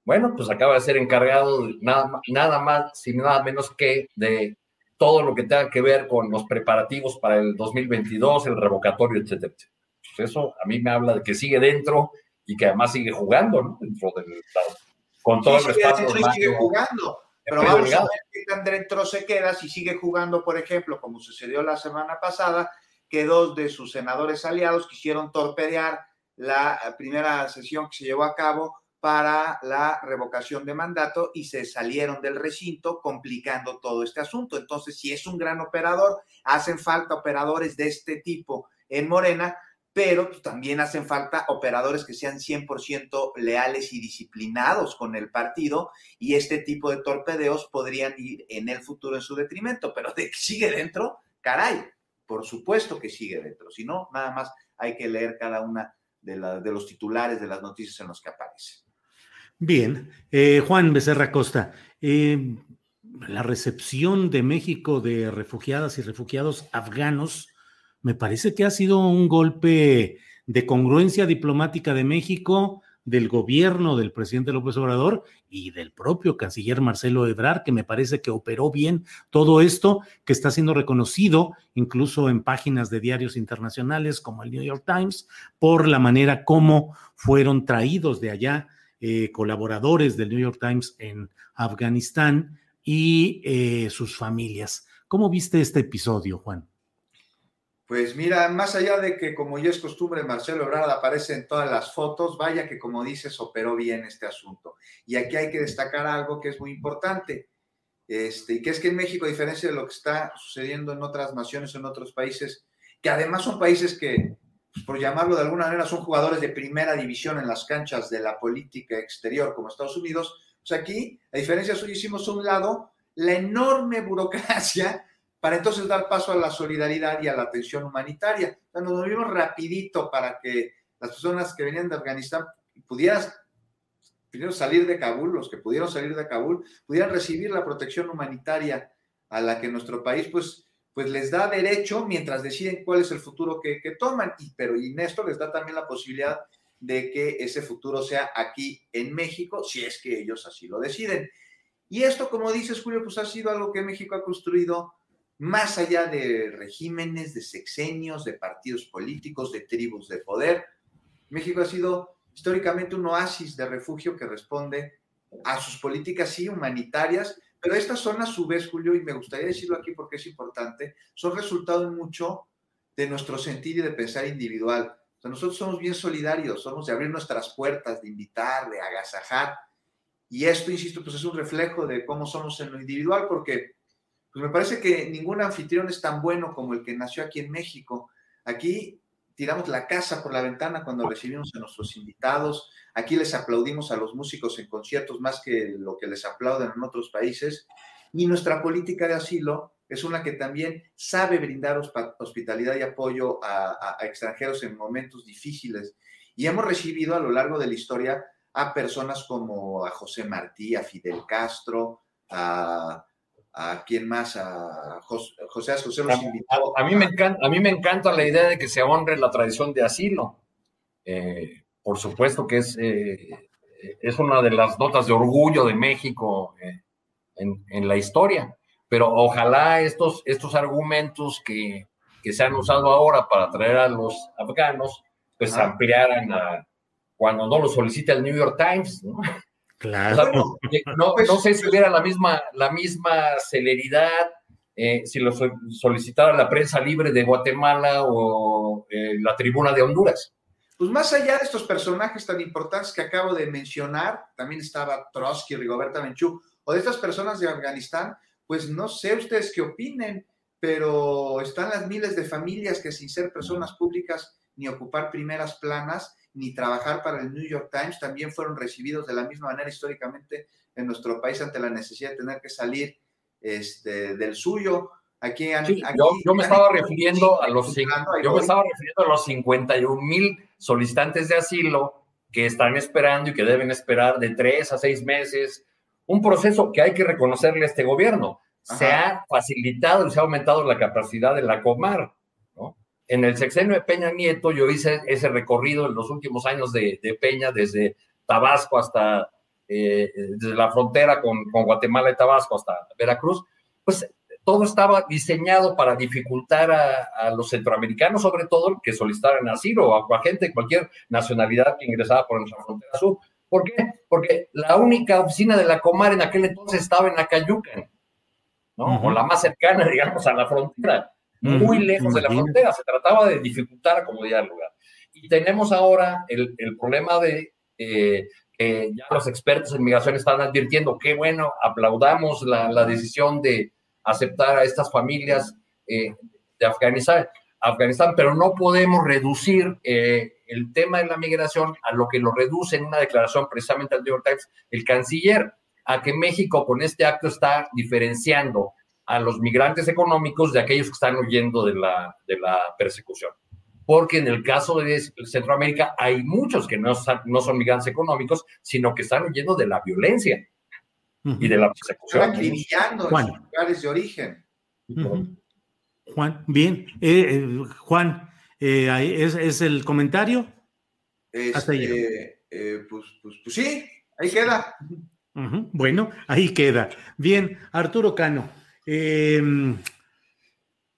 Bueno, pues acaba de ser encargado nada, nada más, sin nada menos que de todo lo que tenga que ver con los preparativos para el 2022, el revocatorio, etcétera. Pues eso a mí me habla de que sigue dentro y que además sigue jugando, ¿no? Dentro del con todo el respaldo. sigue jugando. Pero vamos a ver qué tan dentro se queda si sigue jugando, por ejemplo, como sucedió la semana pasada, que dos de sus senadores aliados quisieron torpedear la primera sesión que se llevó a cabo para la revocación de mandato y se salieron del recinto complicando todo este asunto. Entonces, si es un gran operador, hacen falta operadores de este tipo en Morena pero también hacen falta operadores que sean 100% leales y disciplinados con el partido y este tipo de torpedeos podrían ir en el futuro en su detrimento, pero de sigue dentro, caray, por supuesto que sigue dentro, si no, nada más hay que leer cada una de, los titulares de las noticias en los que aparece. Bien, eh, Juan Becerra Costa, eh, la recepción de México de refugiadas y refugiados afganos me parece que ha sido un golpe de congruencia diplomática de México, del gobierno del presidente López Obrador y del propio canciller Marcelo Ebrard, que me parece que operó bien todo esto, que está siendo reconocido incluso en páginas de diarios internacionales como el New York Times, por la manera como fueron traídos de allá eh, colaboradores del New York Times en Afganistán y eh, sus familias. ¿Cómo viste este episodio, Juan? Pues mira, más allá de que como ya es costumbre, Marcelo Ebrard aparece en todas las fotos, vaya que como dices, operó bien este asunto. Y aquí hay que destacar algo que es muy importante, este, y que es que en México, a diferencia de lo que está sucediendo en otras naciones, en otros países, que además son países que, pues, por llamarlo de alguna manera, son jugadores de primera división en las canchas de la política exterior, como Estados Unidos, pues aquí, a diferencia suya, hicimos a un lado la enorme burocracia para entonces dar paso a la solidaridad y a la atención humanitaria. O nos movimos rapidito para que las personas que venían de Afganistán pudieran, pudieran salir de Kabul, los que pudieron salir de Kabul, pudieran recibir la protección humanitaria a la que nuestro país pues, pues les da derecho mientras deciden cuál es el futuro que, que toman. Y, pero y esto les da también la posibilidad de que ese futuro sea aquí en México, si es que ellos así lo deciden. Y esto, como dices, Julio, pues ha sido algo que México ha construido más allá de regímenes, de sexenios, de partidos políticos, de tribus de poder. México ha sido históricamente un oasis de refugio que responde a sus políticas, sí, humanitarias, pero estas son a su vez, Julio, y me gustaría decirlo aquí porque es importante, son resultado mucho de nuestro sentir y de pensar individual. Nosotros somos bien solidarios, somos de abrir nuestras puertas, de invitar, de agasajar. Y esto, insisto, pues es un reflejo de cómo somos en lo individual, porque pues me parece que ningún anfitrión es tan bueno como el que nació aquí en México. Aquí tiramos la casa por la ventana cuando recibimos a nuestros invitados. Aquí les aplaudimos a los músicos en conciertos más que lo que les aplauden en otros países. Y nuestra política de asilo es una que también sabe brindar hospitalidad y apoyo a, a extranjeros en momentos difíciles. Y hemos recibido a lo largo de la historia a personas como a José Martí, a Fidel Castro, a a quién más, a José, José, José los invitó. A, mí me encanta, a mí me encanta la idea de que se honre la tradición de asilo. Eh, por supuesto que es, eh, es una de las notas de orgullo de México eh, en, en, la historia, pero ojalá estos, estos argumentos que, que, se han usado ahora para traer a los afganos, pues ampliaran a, cuando no lo solicita el New York Times, ¿no? Claro. no, (laughs) no, sé si hubiera la misma, la misma celeridad eh, si lo solicitara la prensa libre de Guatemala o eh, la tribuna de Honduras. Pues más allá de estos personajes tan importantes que acabo de mencionar, también estaba Trotsky, Rigoberta Menchú, o de estas personas de Afganistán, pues no sé ustedes qué opinen, pero están las miles de familias que sin ser personas públicas ni ocupar primeras planas, ni trabajar para el New York Times, también fueron recibidos de la misma manera históricamente en nuestro país ante la necesidad de tener que salir este, del suyo. Aquí, yo, me estaba refiriendo a los yo me estaba refiriendo a los 51 mil solicitantes de asilo que están esperando y que deben esperar de tres a seis meses. Un proceso que hay que reconocerle a este gobierno. Se ha facilitado y se ha aumentado la capacidad de la Comar en el sexenio de Peña Nieto yo hice ese recorrido en los últimos años de, Peña, desde Tabasco hasta, eh, desde la frontera con, Guatemala y Tabasco hasta Veracruz, pues todo estaba diseñado para dificultar a, los centroamericanos, sobre todo, que solicitaran asilo o a gente de cualquier nacionalidad que ingresaba por nuestra frontera sur. ¿Por qué? Porque la única oficina de la Comar en aquel entonces estaba en Acayucan, ¿no? O la más cercana, (laughs) digamos, a la frontera muy lejos de la frontera. Se trataba de dificultar del lugar. Y tenemos ahora el, el problema de eh, que ya los expertos en migración están advirtiendo que, bueno, aplaudamos la, la decisión de aceptar a estas familias eh, de Afganistán, Afganistán, pero no podemos reducir eh, el tema de la migración a lo que lo reduce en una declaración precisamente al New York Times el canciller, a que México con este acto está diferenciando a los migrantes económicos de aquellos que están huyendo de la, de la persecución. Porque en el caso de Centroamérica hay muchos que no, no son migrantes económicos, sino que están huyendo de la violencia y de la persecución. Están acribillando en sus lugares de origen. Juan, bien. Eh, eh, Juan, eh, ¿es, ¿es, el comentario? Hasta ahí. Este, pues, pues, pues, sí, ahí queda. Bueno, ahí queda. Bien, Arturo Cano. Em,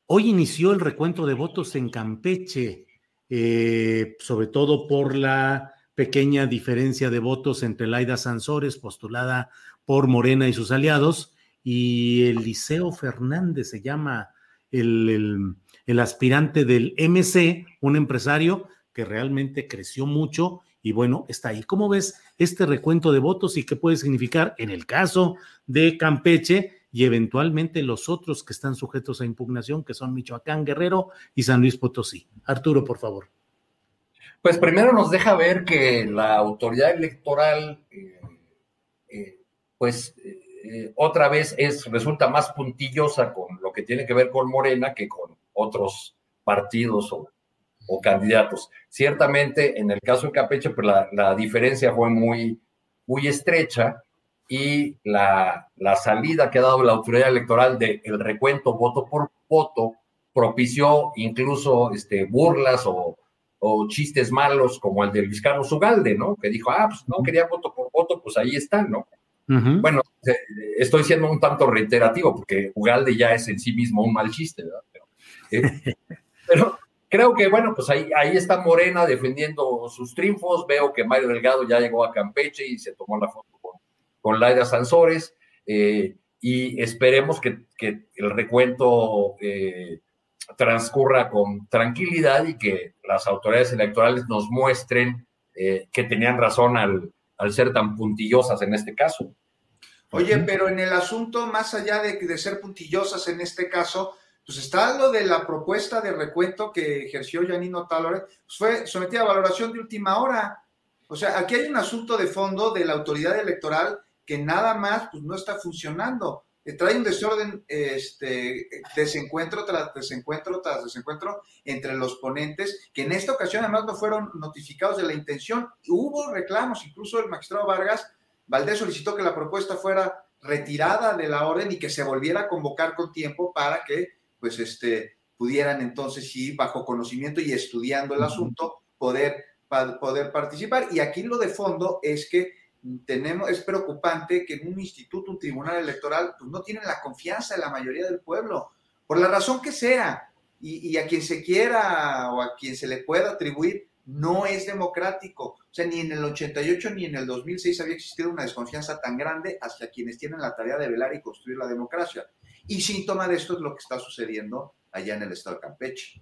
hoy inició el recuento de votos en Campeche, eh, sobre todo por la pequeña diferencia de votos entre Laida Sansores, postulada por Morena y sus aliados, y Eliseo Fernández se llama el, el aspirante del MC, un empresario que realmente creció mucho y bueno, está ahí. ¿Cómo ves este recuento de votos y qué puede significar en el caso de Campeche y eventualmente los otros que están sujetos a impugnación, que son Michoacán, Guerrero y San Luis Potosí? Arturo, por favor. Pues primero nos deja ver que la autoridad electoral, eh, eh, pues eh, otra vez es, resulta más puntillosa con lo que tiene que ver con Morena que con otros partidos o, candidatos. Ciertamente, en el caso de Campeche, pues la, diferencia fue muy, muy estrecha y la, salida que ha dado la autoridad electoral del recuento voto por voto propició incluso este, burlas o, chistes malos como el de Luis Carlos Ugalde, ¿no? Que dijo, ah, pues no quería voto por voto, pues ahí está, ¿no? Bueno, estoy siendo un tanto reiterativo porque Ugalde ya es en sí mismo un mal chiste, ¿verdad? Eh, (laughs) pero, creo que, bueno, pues ahí, ahí está Morena defendiendo sus triunfos. Veo que Mario Delgado ya llegó a Campeche y se tomó la foto con, Laida Sansores. Eh, y esperemos que, que el recuento eh, transcurra con tranquilidad y que las autoridades electorales nos muestren que tenían razón al, al ser tan puntillosas en este caso. Oye, pero en el asunto, más allá de, de ser puntillosas en este caso, pues está lo de la propuesta de recuento que ejerció Janino Talore, pues fue sometida a valoración de última hora. O sea, aquí hay un asunto de fondo de la autoridad electoral que nada más pues, no está funcionando. Eh, trae un desorden, este, desencuentro tras desencuentro tras desencuentro entre los ponentes, que en esta ocasión además no fueron notificados de la intención. Hubo reclamos, incluso el magistrado Vargas Valdés solicitó que la propuesta fuera retirada de la orden y que se volviera a convocar con tiempo para que pues este, pudieran entonces, sí, bajo conocimiento y estudiando el asunto, poder, poder participar. Y aquí lo de fondo es que tenemos, es preocupante que en un instituto, un tribunal electoral, pues no tienen la confianza de la mayoría del pueblo, por la razón que sea, y, y a quien se quiera o a quien se le pueda atribuir, no es democrático. O sea, ni en el 88 ni en el 2006 había existido una desconfianza tan grande hacia quienes tienen la tarea de velar y construir la democracia. Y síntoma de esto es lo que está sucediendo allá en el estado de Campeche.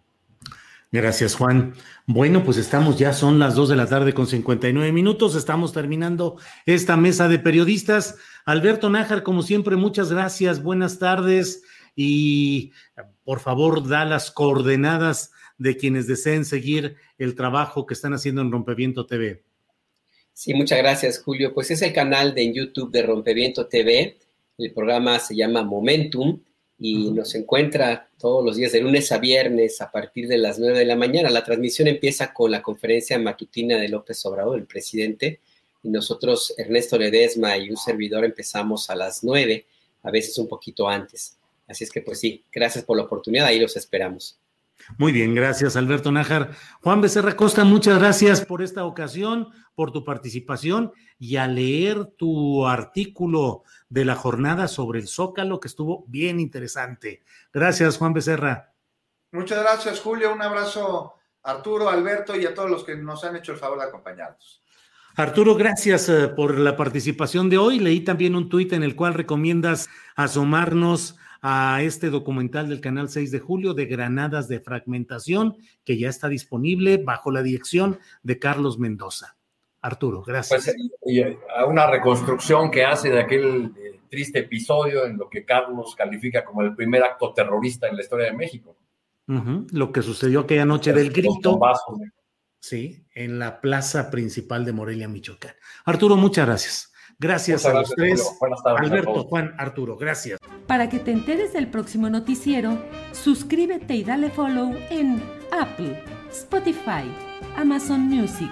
Gracias, Juan. Bueno, pues estamos ya, son las 2 de la tarde con 59 minutos. Estamos terminando esta mesa de periodistas. Alberto Nájar, como siempre, muchas gracias. Buenas tardes. Y por favor, da las coordenadas de quienes deseen seguir el trabajo que están haciendo en Rompeviento TV. Sí, muchas gracias, Julio. Pues es el canal de YouTube de Rompeviento TV. El programa se llama Momentum y nos encuentra todos los días de lunes a viernes a partir de las 9 de la mañana. La transmisión empieza con la conferencia matutina de López Obrador, el presidente, y nosotros, Ernesto Ledesma y un servidor, empezamos a las 9, a veces un poquito antes. Así es que pues sí, gracias por la oportunidad, ahí los esperamos. Muy bien, gracias Alberto Nájar. Juan Becerra Costa, muchas gracias por esta ocasión, por tu participación y a leer tu artículo de la jornada sobre el Zócalo, que estuvo bien interesante. Gracias, Juan Becerra. Muchas gracias, Julio. Un abrazo, Arturo, Alberto y a todos los que nos han hecho el favor de acompañarnos. Arturo, gracias eh, por la participación de hoy. Leí también un tuit en el cual recomiendas asomarnos a este documental del canal 6 de julio de Granadas de Fragmentación, que ya está disponible bajo la dirección de Carlos Mendoza. Arturo, gracias. Pues, y a una reconstrucción que hace de aquel eh, triste episodio en lo que Carlos califica como el primer acto terrorista en la historia de México. Lo que sucedió aquella noche del grito. Sí, en la plaza principal de Morelia, Michoacán. Arturo, muchas gracias. Gracias a los tres. Alberto, Juan, Arturo, gracias. Para que te enteres del próximo noticiero, suscríbete y dale follow en Apple, Spotify, Amazon Music,